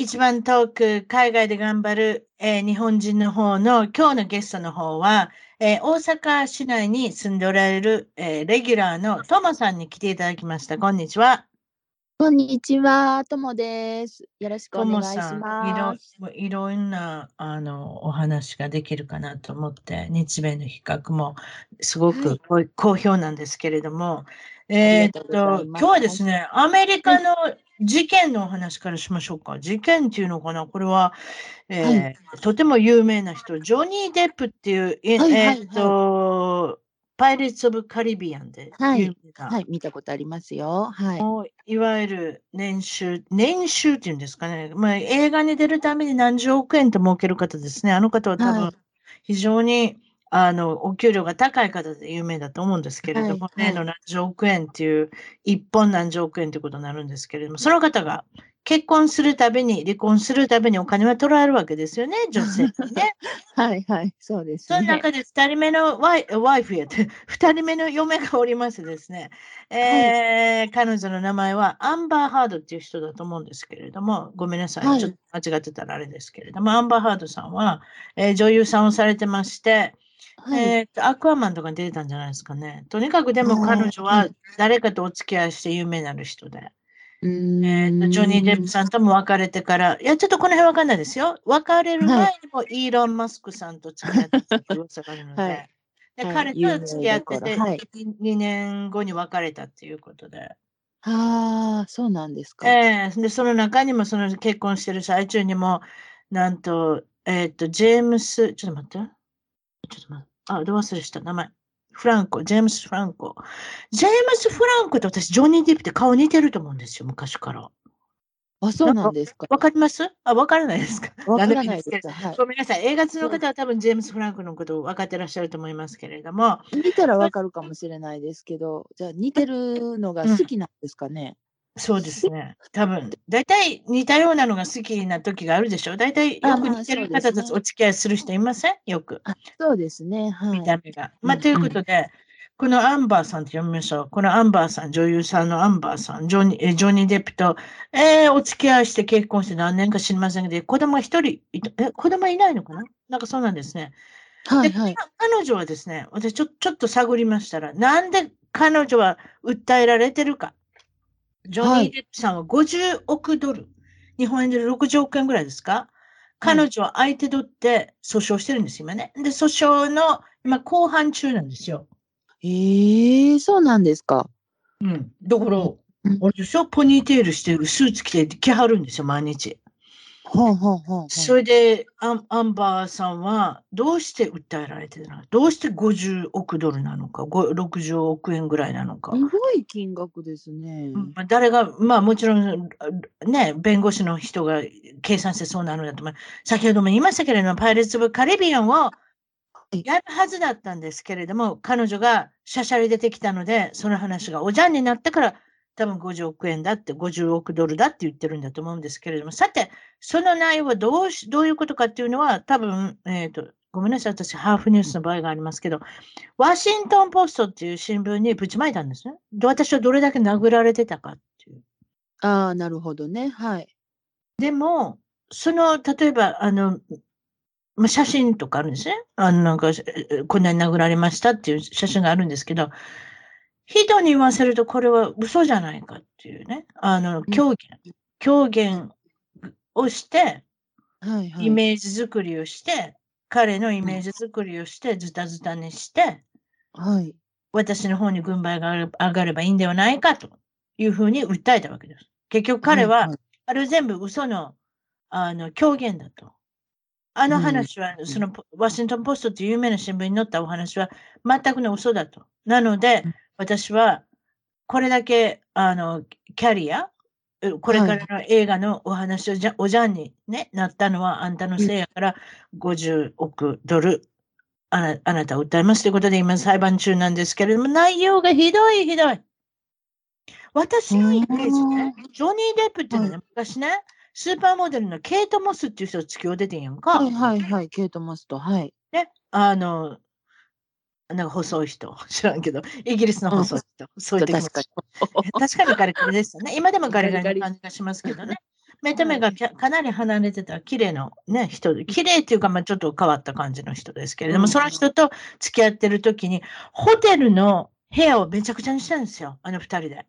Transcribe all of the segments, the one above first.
一番遠く海外で頑張る、えー、日本人の方の今日のゲストの方は、えー、大阪市内に住んでおられる、えー、レギュラーのともさんに来ていただきました。こんにちは。こんにちは、ともです。よろしくお願いします。いろいろんなあのお話ができるかなと思って、日米の比較もすごく好評なんですけれども、えっと、今日はですね、アメリカの事件のお話からしましょうか。事件っていうのかな？これは、えーはい、とても有名な人、ジョニー・デップっていう、はいはいはい、えっと、パイレーツ・オブ・カリビアンではい、はい、見たことありますよ。はい。いわゆる年収、年収っていうんですかね。まあ、映画に出るために何十億円と儲ける方ですね。あの方は多分、非常に、はいあの、お給料が高い方で有名だと思うんですけれども、はい、年の何十億円っていう、一本何十億円ということになるんですけれども、その方が結婚するたびに、離婚するたびにお金は取られるわけですよね、女性にね。はいはい、そうです、ね、その中で二人目のワイワイフやって、二人目の嫁がおりますですね、えー、はい、彼女の名前はアンバーハードっていう人だと思うんですけれども、ごめんなさい、はい、ちょっと間違ってたらあれですけれども、アンバーハードさんは、えー、女優さんをされてまして、はい、えっ、と、アクアマンとか出てたんじゃないですかね。とにかくでも彼女は誰かとお付き合いして有名になる人で。えー、とジョニー・デップさんとも別れてから、いや、ちょっとこの辺わかんないですよ。別れる前にもイーロン・マスクさんと付き合ってた噂があるので、はい、で彼と付き合ってて、はい、2年後に別れたっていうことで。ああ、そうなんですか。えー、で、その中にも、その結婚してる最中にも、なんと、えっ、ー、と、ジェームス、ちょっと待って。ちょっと待って。あ、ど忘れした、名前。フランコ、ジェームス・フランコ。ジェームス・フランコと私、ジョニー・ディップって顔似てると思うんですよ、昔から。あ、そうなんですか。わかります？あ、わからないですか？わからないです。はい、ごめんなさい。映画の方は多分ジェームス・フランクのことを分かってらっしゃると思いますけれども。見たらわかるかもしれないですけど、じゃあ似てるのが好きなんですかね？そうですね。多分、大体似たようなのが好きな時があるでしょ？う。大体よく似てる方とお付き合いする人いません？よく。そうですね。はい、見た目が。まあ、ということで、このアンバーさんって読みましょう。このアンバーさん、女優さんのアンバーさん、ジョニー・ジョニーデップと、えー、お付き合いして結婚して何年か知りませんけど、子供一人え、子供いないのかな？なんかそうなんですね。はいはい、彼女はですね、私ちょちょっと探りましたら、なんで彼女は訴えられてるか。ジョニー・デップさんは50億ドル、日本円で60億円ぐらいですか？彼女は相手取って訴訟してるんです今ね。で、訴訟の今後半中なんですよ。ええー、そうなんですか。うん。だから、あれでしょポニーテールしてるスーツ着て来はるんですよ、毎日。はあはあはあ、それでアン、アンバーさんはどうして訴えられてるの？どうして50億ドルなのか、60億円ぐらいなのか？すごい金額ですね。誰が、まあもちろん、ね、弁護士の人が計算してそうなのだと思う。先ほども言いましたけれども、パイレーツ・オブ・カリビアンをやるはずだったんですけれども、彼女がしゃしゃり出てきたので、その話がおじゃんになってから多分50億円だって、50億ドルだって言ってるんだと思うんですけれども、さて、その内容はどうしどういうことかっていうのは、多分、えっ、ー、と、ごめんなさい、私、ハーフニュースの場合がありますけど、ワシントン・ポストっていう新聞にぶちまいたんですね。で、私はどれだけ殴られてたかっていう。ああ、なるほどね。はい。でも、その、例えば、あの、まあ、写真とかあるんですね。あの、なんか、こんなに殴られましたっていう写真があるんですけど、人に言わせるとこれは嘘じゃないかっていうね、あの、狂言、狂言をして、はいはい、イメージ作りをして、彼のイメージ作りをして、ズタズタにして、はい。私の方に軍配が上がればいいんではないかというふうに訴えたわけです。結局彼は、いい。あれ全部嘘のあの狂言だと。あの話は、そのワシントン・ポストという有名な新聞に載ったお話は全くの嘘だと。なのでうん、私はこれだけあのキャリア、えこれからの映画のお話をじゃおじゃんに、ね、なったのはあんたのせいやから50億ドルあなあなたを訴えますということで今裁判中なんですけれども内容がひどいひどい。私のイメージね、ジョニー・デップっていうのはね、昔ね、スーパーモデルのケイト・モスっていう人が突きを出てんやんか。はいはいはい。ケイト・モスト。はい。ね、あの、なんか細い人、知らんけど、イギリスの細い人、そういう確か 確かにガリガリですよね。今でもガリガガリな感じがしますけどね。目と目がかなり離れてた綺麗な、ね、人で、綺麗っていうか、まあ、ちょっと変わった感じの人ですけれども、うんその人と付き合ってる時に、ホテルの部屋をめちゃくちゃにしたんですよ、あの二人で。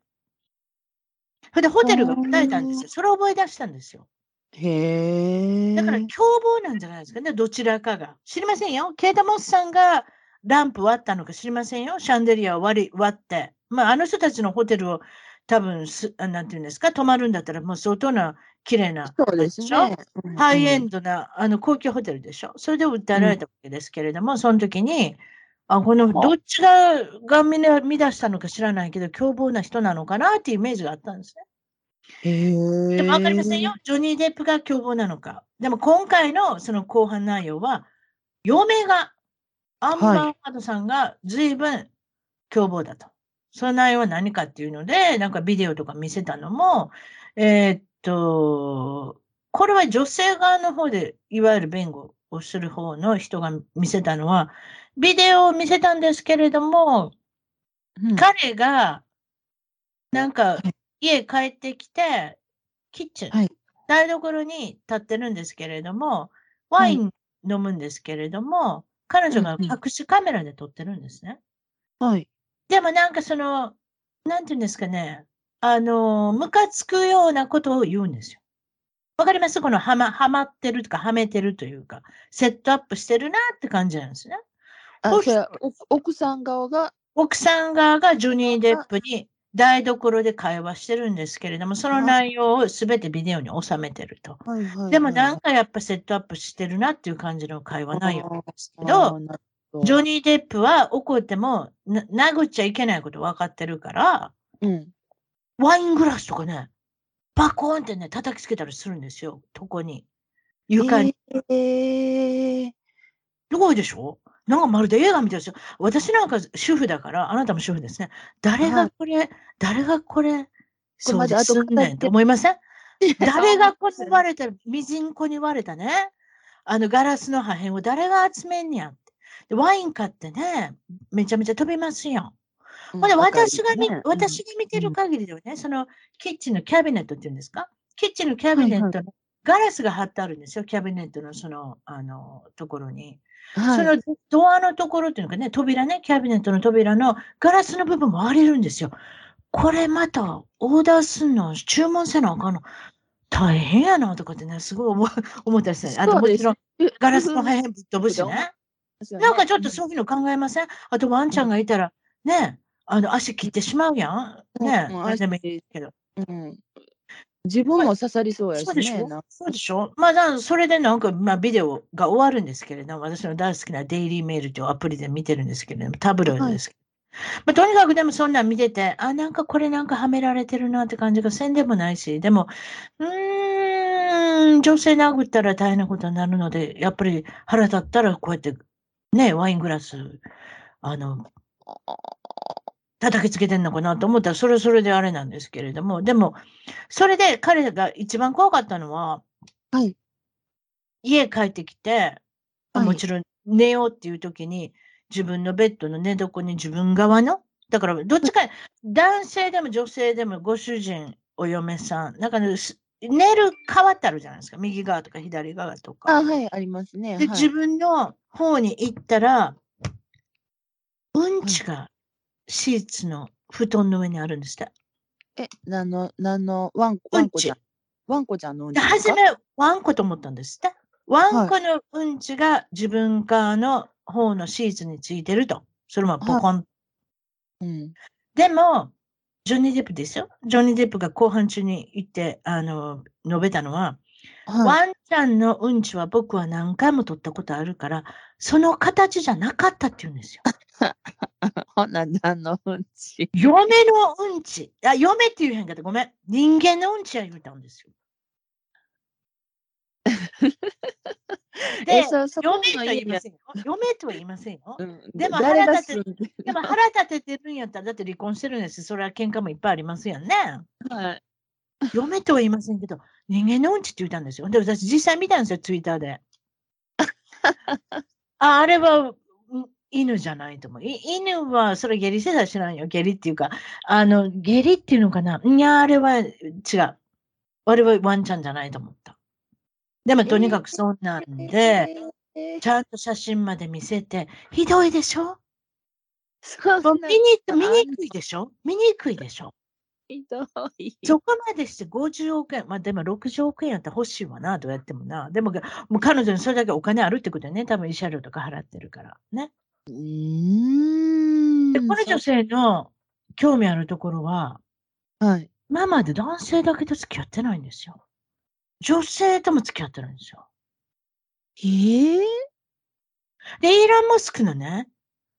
それでホテルが答えたんですよ。それを覚え出したんですよ。へえ。だから凶暴なんじゃないですかね、どちらかが。知りませんよ。ケイタモスさんがランプ割ったのか知りませんよ。シャンデリアを割り割って。まあ、あの人たちのホテルを多分す、あなんていうんですか、泊まるんだったら、もう相当な綺麗な、そうですしょ？ね。うんハイエンドな、あの高級ホテルでしょ？それで訴えられたわけですけれども、その時に、あこのどっちががみな乱したのか知らないけど、凶暴な人なのかなっていうイメージがあったんですね。でも分かりませんよ。。ジョニー・デップが凶暴なのか。でも今回のその後半内容は、嫁が、アンバー・ハードさんが随分凶暴だと。その内容は何かっていうので、なんかビデオとか見せたのも、えーっと、これは女性側の方で、いわゆる弁護をする方の人が見せたのは、ビデオを見せたんですけれども、うん。彼が、なんかい、家帰ってきて、キッチン、はい。台所に立ってるんですけれども、ワイン飲むんですけれども、彼女が隠しカメラで撮ってるんですね。はい。でもなんかその、なんていうんですかね、あの、ムカつくようなことを言うんですよ。わかります？このはま、はまってるとか、はめてるというか、セットアップしてるなって感じなんですね。奥さん側が、奥さん側がジョニー・デップに台所で会話してるんですけれども、その内容をすべてビデオに収めてると。はいはいでもなんかやっぱセットアップしてるなっていう感じの会話内容なんですけあど、ジョニー・デップは怒ってもな殴っちゃいけないこと分かってるから、うん。ワイングラスとかね、バコーンってね、叩きつけたりするんですよ、床に。床に。えー、すごいでしょ？なんかまるで映画みたいですよ。私なんか主婦だから、あなたも主婦ですね。誰はい。がこれ、誰がこれ、これまです。ねんと思いません？誰がこそうに割れた、ミジンコに割れたね、あのガラスの破片を誰が集めんねやって。でワイン買ってね、めちゃめちゃ飛びますよ。うんほんで、私が見、ね。私が見てる限りではね、そのキッチンのキャビネットっていうんですか？キッチンのキャビネットのガラスが貼ってあるんですよ、キャビネットのその、あの、ところに。はいそのドアのところっていうのかね、扉ね、キャビネットの扉のガラスの部分も割れるんですよ。これまたオーダーすんの、注文せなあかんの。大変やなとかってね、すごい思う 思ったりする。あともちろんえガラスの破片ぶっ飛ぶしね。なんかちょっとそういうの考えません？あとワンちゃんがいたら、ね、あの足切ってしまうやん？ね、うんうん何でもいいけど。うん、自分も刺さりそうやしそうでしょ？そうでしょ？まあ、それでなんか、まあ、ビデオが終わるんですけれども、私の大好きなデイリーメールというアプリで見てるんですけれども、タブロイドですけど。まあ、とにかくでもそんなん見てて、あ、なんかこれなんかはめられてるなって感じがせんでもないし、でも、うーん、女性殴ったら大変なことになるので、やっぱり腹立ったらこうやって、ね、ワイングラス、あの、叩きつけてんのかなと思ったら、それはそれであれなんですけれども、でも、それで彼が一番怖かったのは、はい。家帰ってきて、あはいもちろん寝ようっていう時に、自分のベッドの寝床に自分側の、だからどっちか、男性でも女性でもご主人、お嫁さん、なんか寝る側ってあるじゃないですか、右側とか左側とか。あ、はい、ありますね。で、はい、自分の方に行ったら、うんちがシーツの布団の上にあるんですって。え、何の、何の、ワンコ、ワンコちゃん。ワンコちゃんのうんで、ちで初め、ワンコと思ったんですって。ワンコのうんちが自分側の方のシーツについてると。それもポコン。うん。でも、ジョニー・デップですよ。ジョニー・デップが後半中に言って、あの、述べたのは、はい。ワンちゃんのうんちは僕は何回も取ったことあるから、その形じゃなかったって言うんですよ。ほな、何のうんち。嫁のうんち。あ、嫁って言うへんかった。ごめん。人間のうんちは言うたんですよ。で え、、そ、そこ嫁とは言いませんよ。嫁とは言いませんよ。うんでも腹立するん？ででも腹立ててるんやったら、だって離婚してるんですそれは喧嘩もいっぱいありますよね。はい。嫁とは言いませんけど、人間のうんちって言ったんですよ。で、私実際見たんですよ、ツイッターで。あ、あれはうん犬じゃないと思う。い犬は、それ下痢せたら知らんよ。下痢っていうか、あの、下痢っていうのかないや、あれは違う。あれはワンちゃんじゃないと思った。でも、とにかくそんなんで、えー、ちゃんと写真まで見せて、ひどいでしょ？そもうん見にな見にくいでしょ？見にくいでしょ？ひどい。そこまでして50億円、まあでも60億円やったら欲しいわな、どうやってもな。でも、もう彼女にそれだけお金あるってことよね。多分慰謝料とか払ってるから。ね。うーん。で、この女性の興味あるところは、はい。今まで男性だけと付き合ってないんですよ。女性とも付き合ってるんですよ。ええで、イーロン・モスクのね、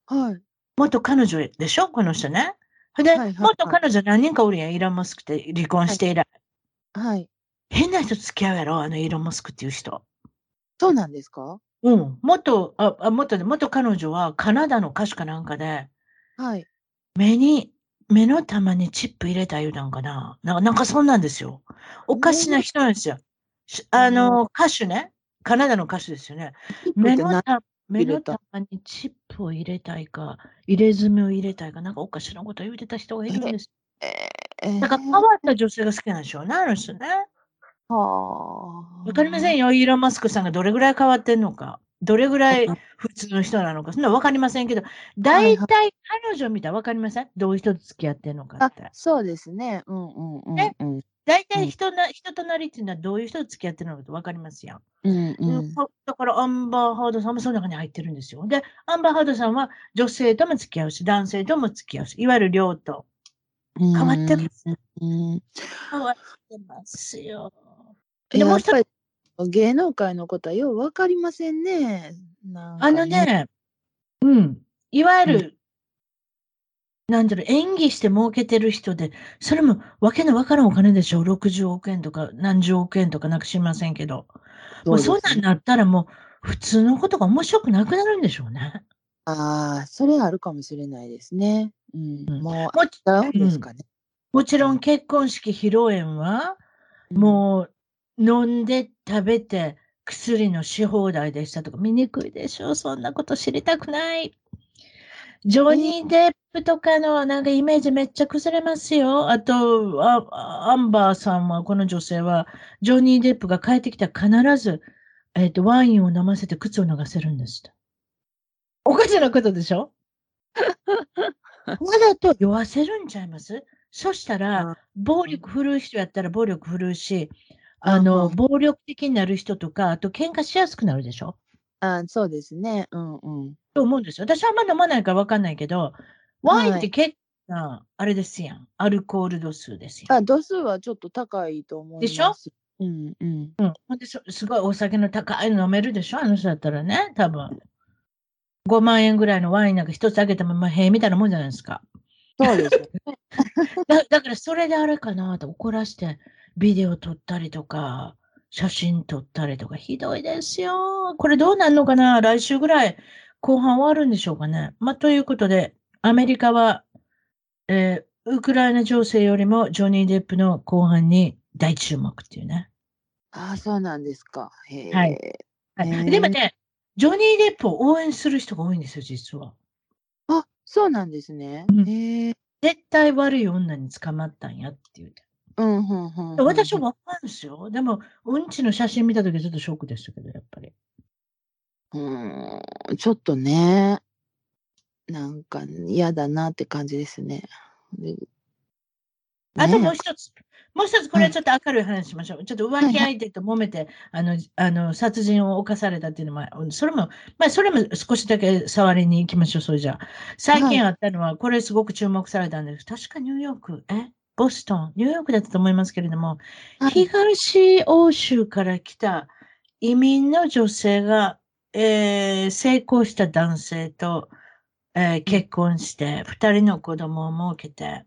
はい。元彼女でしょ？この人ね。で、はいはいはい元彼女何人かおるやん、イーロン・モスクって離婚して以来。はい。変な人付き合うやろ、あのイーロン・モスクっていう人。そうなんですか？うん。元、あ、あ元で、元彼女はカナダの歌手かなんかで、はい。目に、目の玉にチップ入れた言うたんかな。なんか、なんかそんなんですよ。おかしな人なんですよ。しあの、歌手ね。カナダの歌手ですよね。目のなた目の入れた？玉にチップを入れたいか、入れ墨を入れたいか、なんかおかしなこと言うてた人がいるんです。えー、だから変わった女性が好きなんでしょうね、あの人ね。はあ。わかりませんよ、イーロン・マスクさんがどれぐらい変わってんのか。どれぐらい普通の人なのか、そんなわかりませんけど、大体彼女見たらわかりません？どういう人と付き合ってんのかあって。そうですね。うんうんうんねうん。大うん体人な、人となりっていうのはどういう人と付き合ってるのかってわかりますやん。うんうん。だだからアンバー・ハードさんもその中に入ってるんですよ。で、アンバー・ハードさんは女性とも付き合うし、男性とも付き合うし、いわゆる両と変変わってます。うん。変わってますよ。でもう一つぱり芸能界のことはようわかりませんね。なんかあの。ね、うん、いわゆる、なんだろう、演技して儲けてる人で、それもわけのわからんお金でしょ、60億円とか何十億円とかなんか知りませんけど、もうそんなんなったらもう普通のことが面白くなくなるんでしょうね。ああ、それあるかもしれないですね。うん。うんもう、もちダウンですかね。もちろん結婚式披露宴は、もう飲んで食べて薬のし放題でしたとか、見にくいでしょ？そんなこと知りたくない。ジョニー・デップとかのなんかイメージめっちゃ崩れますよ。あと、あアンバーさんは、この女性は、ジョニー・デップが帰ってきたら必ず、えっ、と、ワインを飲ませて靴を脱がせるんですって。おかしなことでしょ？わざと酔わせるんちゃいます？そしたら、暴力振るう人やったら暴力振るうし、あの、うん暴力的になる人とか、あと喧嘩しやすくなるでしょ？あそうですね。うんうん。と思うんですよ。私はあんま飲まないからわかんないけど、ワインっはいて結構な、あれですやん。アルコール度数ですやん。あ、度数はちょっと高いと思います。でしょ？うんうん。うん。ほんで、そすごいお酒の高いの飲めるでしょ？あの人だったらね、多分。5万円ぐらいのワインなんか一つあげても、まあ、へえみたいなもんじゃないですか。そうですよね。だだからそれであれかなと怒らしてビデオ撮ったりとか写真撮ったりとかひどいですよ。これどうなんのかな？来週ぐらい後半終わるんでしょうかね。まあ、ということでアメリカは、えーウクライナ情勢よりもジョニー・デップの後半に大注目っていうね。あそうなんですか。へえ。はいはいでもね、ジョニー・デップを応援する人が多いんですよ、実は。あ、そうなんですね。うん。絶対悪い女に捕まったんやって言うて。うん、うん、うん。私はわかるんですよ。でも、うんちの写真見たときちょっとショックでしたけど、やっぱり。うん、ちょっとね、なんか嫌だなって感じですね。であとねもう一つ。もう一つ、これはちょっと明るい話しましょう。ちょっと浮気相手と揉めて、あの、あの、殺人を犯されたっていうのも、それも、まあ、それも少しだけ触りに行きましょう、それじゃあ。最近あったのは、これすごく注目されたんです。確かニューヨーク、え？ボストン、ニューヨークだったと思いますけれども、はい東欧州から来た移民の女性が、えー成功した男性と、えー結婚して、二人の子供を設けて、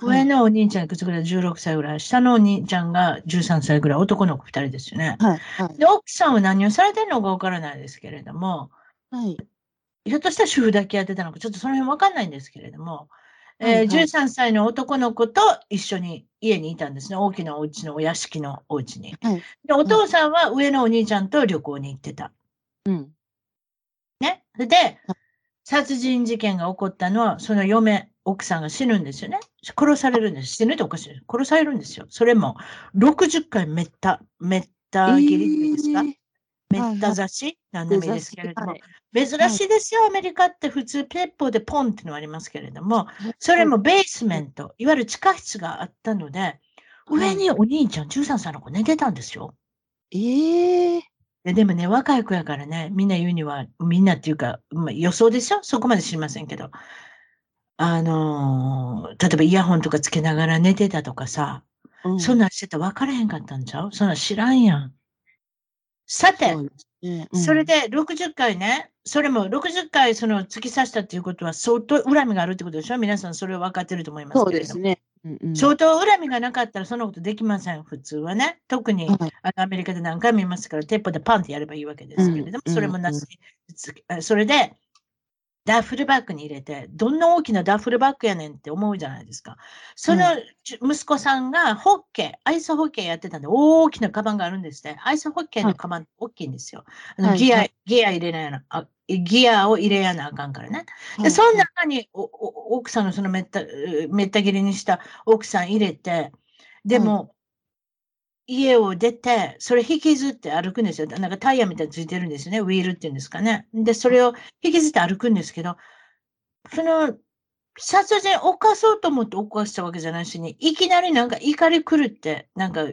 上のお兄ちゃんいくつぐらい ?16 歳ぐらい。下のお兄ちゃんが13歳ぐらい。男の子二人ですよね。はい。はい。で、奥さんは何をされてるのかわからないですけれども、はい。ひょっとしたら主婦だけやってたのか、ちょっとその辺わかんないんですけれども、えーはいはい13歳の男の子と一緒に家にいたんですね。大きなお家のお屋敷のお家に。はい。で、お父さんは上のお兄ちゃんと旅行に行ってた。うん。ね。で、殺人事件が起こったのは、その嫁、奥さんが死ぬんですよね。殺されるんです。死ぬっておかしい。殺されるんですよ。それも、60回めった、めった切りですか、えーめった刺しなんでもいいですけれども、はい珍しいですよ、アメリカって普通、ペッポーでポンってのありますけれども、それもベースメント、いわゆる地下室があったので、上にお兄ちゃん、13歳の子寝てたんですよ。ええででもね、若い子やからね、みんな言うには、みんなっていうか、まあ、予想ですよ。そこまで知りませんけど。あのー例えばイヤホンとかつけながら寝てたとかさ、うん。そんなんしてたら分からへんかったんちゃう？そんなん知らんやん。さて、ね。うん。それで60回ね、それも60回その突き刺したっていうことは相当恨みがあるってことでしょ？皆さんそれは分かってると思いますそう。ですね。うんうん。相当恨みがなかったらそんなことできません、普通はね。特に、はい。あのアメリカで何回も見ますから、鉄砲でパンってやればいいわけですけれども、うん。それもなし。それで、ダッフルバッグに入れて、どんな大きなダッフルバッグやねんって思うじゃないですか。そのじ息子さんがホッケー、アイスホッケーやってたんで、大きなカバンがあるんですね。アイスホッケーのカバン、大きいんですよ。あのはいギア、はいギア入れなやなあ、ギアを入れやなあかんからね。で、はいその中におお奥さんのそのめった、うめった切りにした奥さん入れて、でも、家を出て、それ引きずって歩くんですよ。なんかタイヤみたいについてるんですよね。ウィールっていうんですかね。で、それを引きずって歩くんですけど、その、殺人を犯そうと思って犯したわけじゃないしに、いきなりなんか怒り狂って、なんか、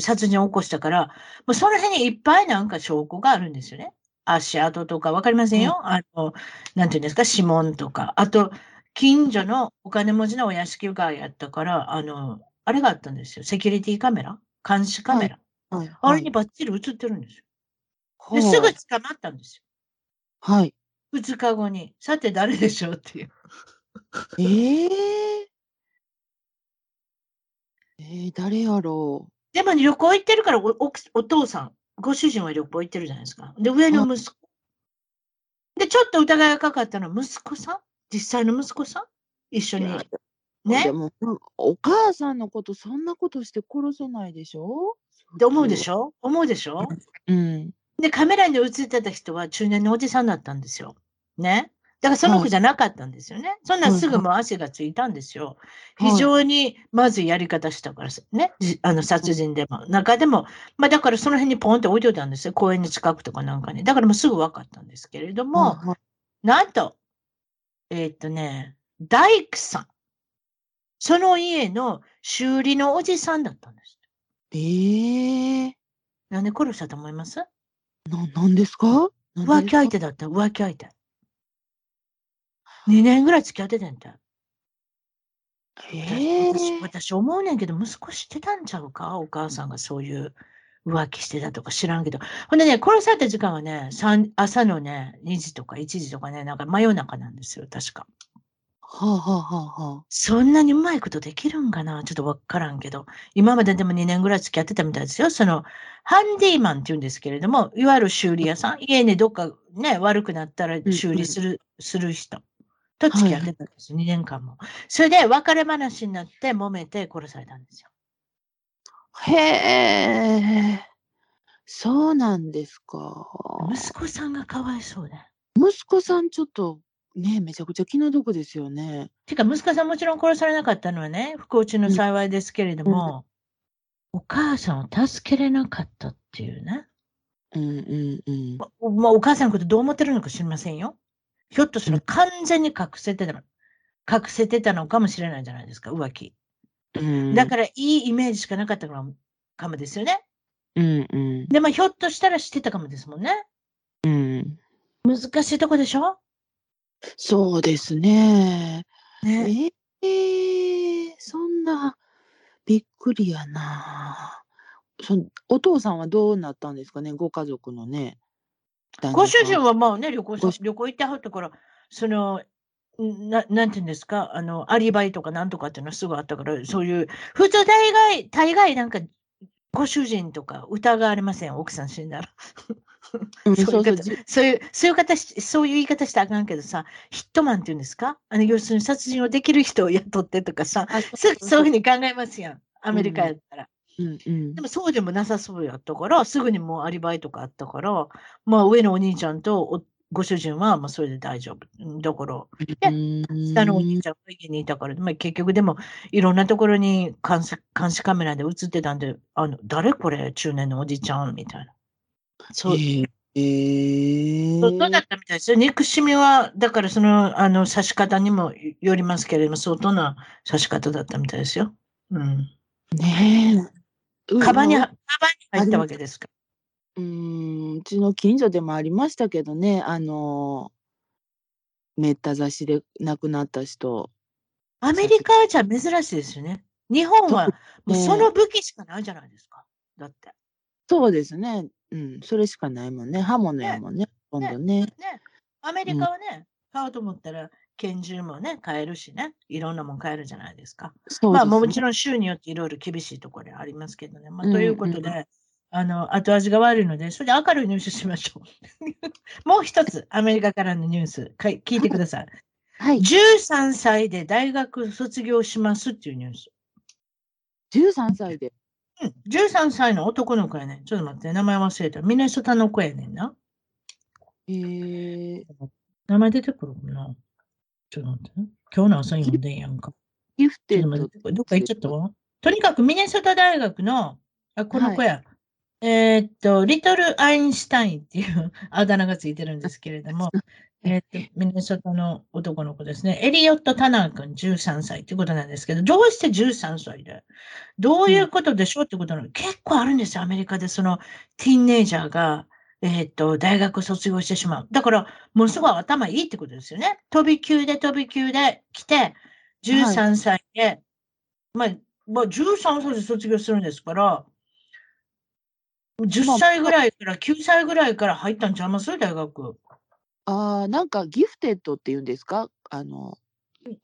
殺人を起こしたから、もうその辺にいっぱいなんか証拠があるんですよね。足跡とかわかりませんよ。あの、なんていうんですか、指紋とか。あと、近所のお金持ちのお屋敷がやったから、あの、あれがあったんですよ。セキュリティカメラ？監視カメラ？はいあれにバッチリ映ってるんですよ。はいで、すぐ捕まったんですはい。よ。2日後に。さて誰でしょうっていう。えええー、誰やろでも旅行行ってるからおおお父さん、ご主人は旅行行ってるじゃないですか。で、上の息子。で、ちょっと疑いがかかったのは息子さん？実際の息子さん？一緒う。にいや。でねも、うんお母さんのことそんなことして殺せないでしょ？って思うでしょょ？思うでしょ？うん。で、カメラに映ってた人は中年のおじさんだったんですよ。ね。だからその子じゃなかったんですよね。そんなんすぐもう足がついたんですよ。はい非常にまずいやり方したからさね。じあの殺人でも。中でも、まあだからその辺にポンって置いといたんですよ。公園の近くとかなんかに。だからもうすぐ分かったんですけれども、はいはいなんと、えーっとね、大工さん。その家の修理のおじさんだったんです。ええなんで殺したと思います？な、なんですか？浮気相手だった、浮気相手。2年ぐらい付き合ってたんだ。ええ私私思うねんけど、息子知ってたんちゃうか？お母さんがそういう浮気してたとか知らんけど。ほんでね、殺された時間はね、三朝のね、2時とか1時とかね、なんか真夜中なんですよ、確か。はあはあはあはあ。そんなにうまいことできるんかな？ちょっとわからんけど。今まででも2年ぐらい付き合ってたみたいですよ。その、ハンディマンって言うんですけれども、いわゆる修理屋さん、家にどっかね、悪くなったらん修理する、する人と付き合ってたんですよ、2年間も。それで別れ話になって揉めて殺されたんですよ。へえ、そうなんですか。息子さんがかわいそうで。息子さんちょっとね、めちゃくちゃ気の毒ですよね。てか、息子さんもちろん殺されなかったのはね、不幸中の幸いですけれども、お母さんを助けれなかったっていうね。うんうんうん。ままあ、お母さんのことどう思ってるのか知りませんよ。ひょっとしたら完全に隠せてたの、隠せてたのかもしれないじゃないですか、浮気。うん。だからいいイメージしかなかったかもかもですよね。うんうん。でもひょっとしたら知ってたかもですもんね。うん。難しいとこでしょ？そうですね。ね。えー、そんな、びっくりやな。そんお父さんはどうなったんですかね、ご家族のね。ご主人はまあね、旅行さご主旅行行ってはったから、その、んななんていうんですか、あの、アリバイとかなんとかっていうのはすぐあったから、そういう、普通大概、大概なんか、ご主人とか疑われません、奥さん死んだら。うんそういう方。そういう、そういう方し、そういう言い方したらあかんけどさ、ヒットマンっていうんですか？あの、要するに殺人をできる人を雇ってとかさ、そういうふうに考えますやん、アメリカやったら。うんうんでもそうでもなさそうやったから、すぐにもうアリバイとかあったから、まあ上のお兄ちゃんとおご主人はまあそれで大丈夫。うんだから、うん。下のお兄ちゃんが家にいたから、まあ、結局でもいろんなところに監視監視カメラで映ってたんで、あの誰これ？中年のおじちゃん？みたいな。そう、えーえーそうだったみたいですよ。憎しみは、だからその、あの、刺し方にもよりますけれども、相当な刺し方だったみたいですよ。うん。ねえ。うカバンに、まあカバンに入ったわけですか？うーん、うちの近所でもありましたけどね、あの、めった刺しで亡くなった人。アメリカはじゃあ珍しいですよね。日本はもうねその武器しかないじゃないですか。だって。そうですね。うん、それしかないもんね。刃物やもんね、今度ね。ね。アメリカはね、買おうと思ったら拳銃もね、買えるしね。いろんなもん買えるじゃないですか。そうまあもちろん州によっていろいろ厳しいところありますけどね。まあ、うんということで、あの、後味が悪いので、それで明るいニュースしましょう。もう一つ、アメリカからのニュース、かい聞いてください。はい。13歳で大学卒業しますっていうニュース。13歳で。うん、13歳の男の子やねん。ちょっと待って、名前忘れた。ミネソタの子やねんな。えー、名前出てくるかなちょっと待ってね。今日の朝読んでんやんか。ギフテッドどっか行っちゃったわ。とにかくミネソタ大学の、あ、この子や。えーっと、リトル・アインシュタインっていうあだ名がついてるんですけれども、えーっと、ミネソタの男の子ですね。エリオット・タナー君13歳ってことなんですけど、どうして13歳でどういうことでしょうってことなの、結構あるんですよ、アメリカでそのティーンネイジャーが、えーっと、大学卒業してしまう。だから、ものすごい頭いいってことですよね。飛び級で飛び級で来て、13歳で、まあ、まあ、13歳で卒業するんですから、10歳ぐらいから、9歳ぐらいから入ったんちゃいます？大学。ああ、なんかギフテッドっていうんですか？あの、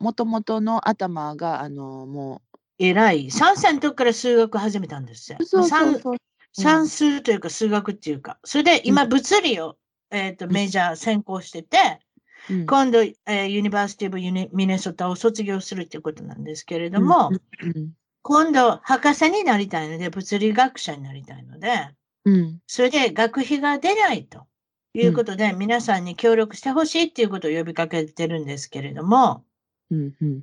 もともとの頭が、あの、も偉い。3歳の時から数学始めたんですよ。う、そうそう算そう。算数というか数学っていうか。それで今物理を、えっとメジャー専攻してて、うん。今度、えーユニバーシティブユニミネソタを卒業するっていうことなんですけれども、うん。今度博士になりたいので、物理学者になりたいので、うん。それで学費が出ないということで、皆さんに協力してほしいっていうことを呼びかけてるんですけれども、うんうん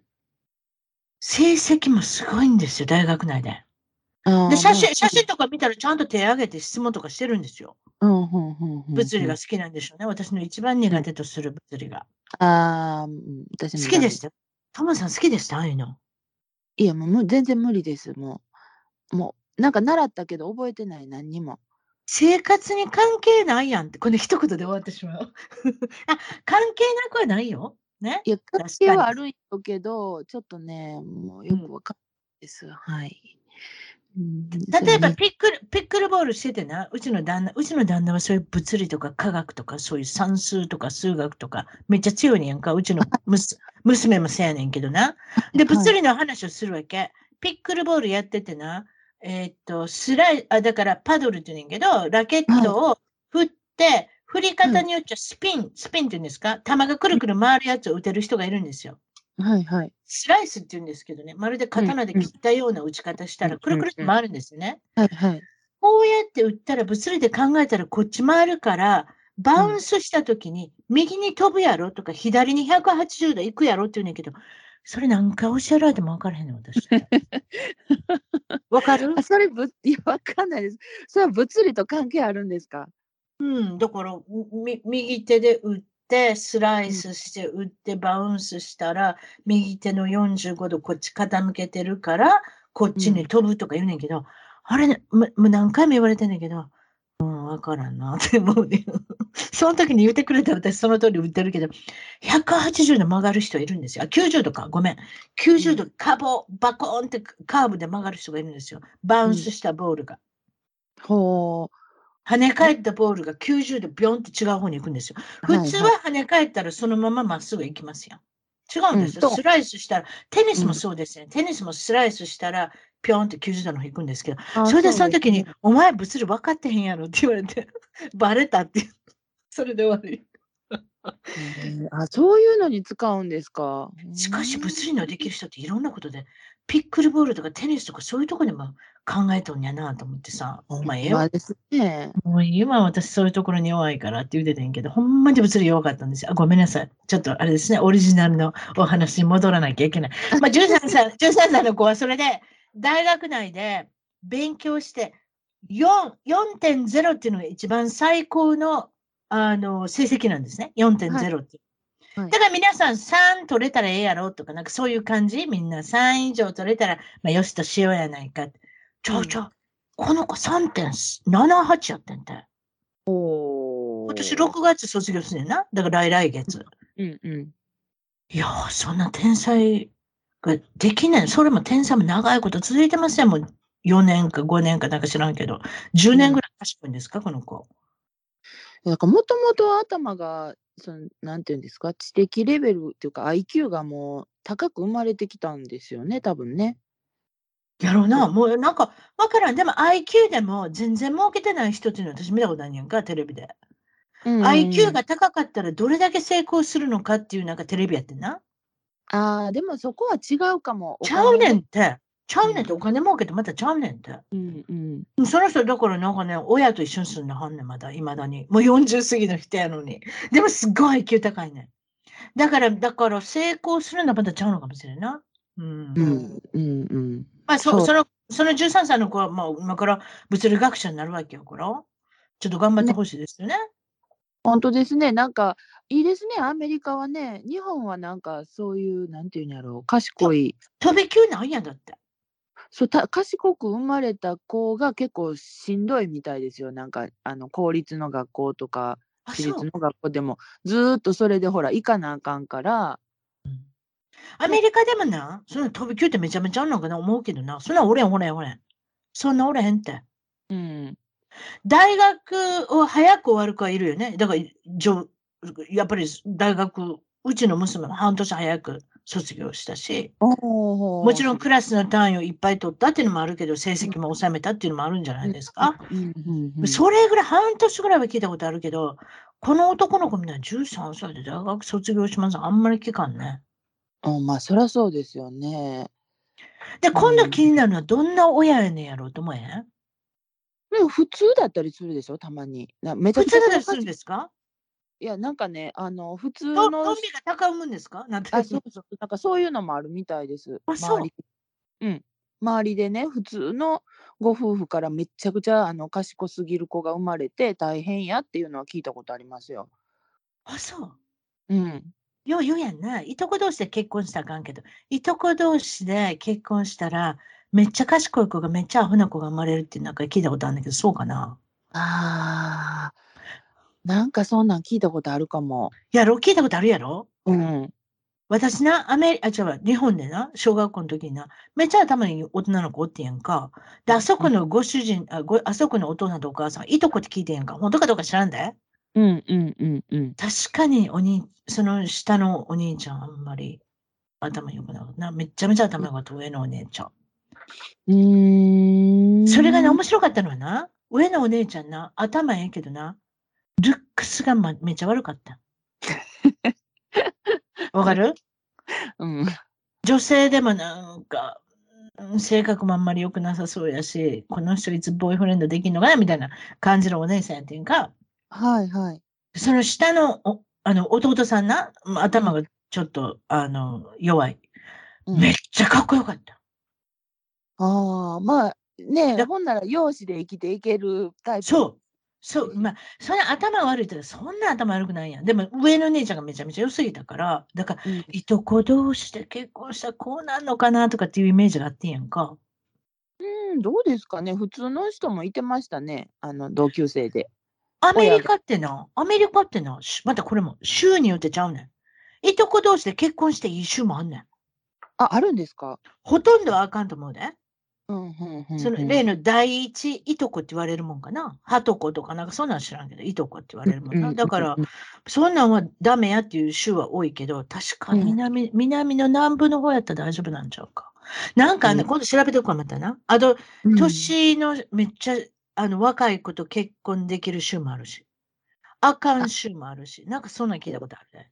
成績もすごいんですよ、大学内で。で、写真、まあ写真とか見たらちゃんと手挙げて質問とかしてるんですよ。うんうんうんうんうん物理が好きなんでしょうね。私の一番苦手とする物理が。あ私も好きでした？トモさん好きでした？ああいうの。いや、もうむ全然無理です。もう、もう、なんか習ったけど覚えてない、何にも。生活に関係ないやんって、この一言で終わってしまう。あ、関係なくはないよ。ね？いや、関係はあるんやけど、ちょっとね、もうよくわかんないです。はい。うん例えばピックル、ピックルボールしててな、うちの旦那、うちの旦那はそういう物理とか科学とか、そういう算数とか数学とか、めっちゃ強いねんやんか。うちの むす娘もそうやねんけどな。で、はい物理の話をするわけ。ピックルボールやっててな、えーっと、スライ、あ、だからパドルって言うねんけど、ラケットを振って、振り方によっちゃスピン、スピンって言うんですか？球がくるくる回るやつを打てる人がいるんですよ。はいはい。スライスって言うんですけどね、まるで刀で切ったような打ち方したら、うんくるくるって回るんですよね。はいはい。こうやって打ったら、物理で考えたらこっち回るから、バウンスしたときに、右に飛ぶやろとか、左に180度行くやろって言うねんけど、それなんか教えられても分からへんの、私。わかる？あ、それぶ、いや、わかんないです。それは物理と関係あるんですか？うん、だから、み右手で打って、スライスして打って、バウンスしたら、右手の45度こっち傾けてるから、こっちに飛ぶとか言うねんけど、あれね、もう何回も言われてんねんけど、うん、わからんなって思うね。その時に言ってくれたら私その通り打ってるけど、180度曲がる人いるんですよ。あ90度か、ごめん。90度、カボ、バコーンってカーブで曲がる人がいるんですよ。バウンスしたボールが。ほ跳ね返ったボールが90度ビョンって違う方に行くんですよ。はい普通は跳ね返ったらそのまままっすぐ行きますよ。違うんですよ。うんスライスしたら、テニスもそうですね。テニスもスライスしたら、ピョンって90度の方行くんですけど、う。それでその時にう、お前物理分かってへんやろって言われて、バレたって。それで終わり。あ、そういうのに使うんですか。しかしうん物理のできる人っていろんなことで、ピックルボールとかテニスとかそういうとこでも考えとんやなと思ってさ、まあええよね。もう今私そういうところに弱いからって言うてたんやけど、ほんまに物理弱かったんですよ。あごめんなさい。ちょっとあれですね、オリジナルのお話に戻らなきゃいけない。まあ13歳、13歳の子はそれで大学内で勉強して4 4.0っていうのが一番最高のあの成績なんですね。4.0って。はいだから皆さん3取れたらええやろとか、なんかそういう感じ？みんな3以上取れたら、まあ、よしとしようやないか。ちょうちょう、この子3.78やってんて。お今年6月卒業するねんな。だから来来月。うんうん。いやー、そんな天才ができない。それも天才も長いこと続いてません。もう4年か5年かなんか知らんけど、10年ぐらい賢いんですか、この子。なんかもともと頭がそのなんていうんですか知的レベルっていうか IQ がもう高く生まれてきたんですよね多分ね。やろうな。もうなんか、わからん。でも IQ でも全然儲けてない人っていうのは私見たことないんやんか、テレビで。うんうん IQ が高かったらどれだけ成功するのかっていうなんかテレビやってんな。ああでもそこは違うかも。おちゃうね金んって。ちゃうねんって、お金儲けてまたちゃうねんって。うんうん。その人、だからなんかね、親と一緒に住んではんねん、まだ、いまだに。もう40過ぎの人やのに。でもすっごい IQ 高いねん。だから、だから成功するのはまたちゃうのかもしれんな。うん。うんうんうん。まあそ、の、その13歳の子は、まあ、今から物理学者になるわけよ、これ。ちょっと頑張ってほしいですよね。本当ですね。なんかいいですね。アメリカはね。日本はなんかそういうなんていうんやろう賢い飛び級なんやだって。そうた賢く生まれた子が結構しんどいみたいですよ。なんかあの公立の学校とかあ、私。立の学校でもずーっとそれでほら行かなあかんからアメリカでもな、その飛び級ってめちゃめちゃあんのかな？思うけどな。そんなおれんおれんおれん。そんなおれへんって。うん大学を早く終わる子はいるよね。だから、じょやっぱり大学、うちの娘も半年早く卒業したし、ももちろんクラスの単位をいっぱい取ったっていうのもあるけど、成績も収めたっていうのもあるんじゃないですか？うんうんうん、それぐらい、半年ぐらいは聞いたことあるけど、この男の子みんな13歳で大学卒業します。あんまり聞かんね。あまあそりゃそうですよね。で、今度気になるのはどんな親やねんやろうと思えへん？でも普通だったりするでしょ？たまに。なめちゃ普くちゃ通だったりするんですか？いやなんかねあの普通トのトンビが高むんですか？なんそうそうなんかそういうのもあるみたいです。あそううん周りでね普通のご夫婦からめっちゃくちゃあの賢すぎる子が生まれて大変やっていうのは聞いたことありますよ。あ、そう。うん。よう言うやんな。いとこ同士で結婚したらあかんけど、いとこ同士で結婚したら、めっちゃ賢い子がめっちゃアホな子が生まれるってなんか聞いたことあるんだけど、そうかな？あーなんかそんなん聞いたことあるかも。やろ聞いたことあるやろ？うん。私な、アメリあ、違う、日本でな、小学校の時にな、めっちゃ頭にいい大人の子おってんやんか。で、あそこのご主人、あごあそこのお父さんとお母さん、いとこって聞いてんやんか。本当かどうか知らんで。うんうんうんうん。確かにお兄、その下のお兄ちゃん、あんまり頭良くなかったな。めっちゃめちゃ頭良かった、上のお姉ちゃん。うーん。それがね、面白かったのはな、上のお姉ちゃんな、頭ええけどな、ルックスが、ま、めっちゃ悪かった。わかる？うん。女性でもなんか、うん性格もあんまり良くなさそうやし、この人いつボーイフレンドできんのかなみたいな感じのお姉さんやってんか、はいはい。その下のおあの弟さんな、ま頭がちょっとあの弱い。うんめっちゃかっこよかった。ああ、まあねだほんなら容姿で生きていけるタイプ。そう。そう、まあ、それ頭悪いってそんな頭悪くないやん。でも上の姉ちゃんがめちゃめちゃ良すぎたから、だから、うん。いとこ同士で結婚したらこうなんのかなとかっていうイメージがあってんやんか。うん、どうですかね。普通の人もいてましたね。あの、同級生で。アメリカってな、アメリカってな、しまたこれも州によってちゃうねん。いとこ同士で結婚していい州もあんねん。あ、あるんですか？ほとんどはあかんと思うで。うん、うん、うん。その例の第一いとこって言われるもんかな？はとことかなんかそんなん知らんけど、いとこって言われるもんな。だから、そんなんはダメやっていう州は多いけど、確かうん南、南の南部の方やったら大丈夫なんちゃうか。なんかね、うん今度調べておくわまたな。あと、うん、年のめっちゃあの若い子と結婚できる州もあるし、あかん州もあるし、なんかそんなん聞いたことあるね。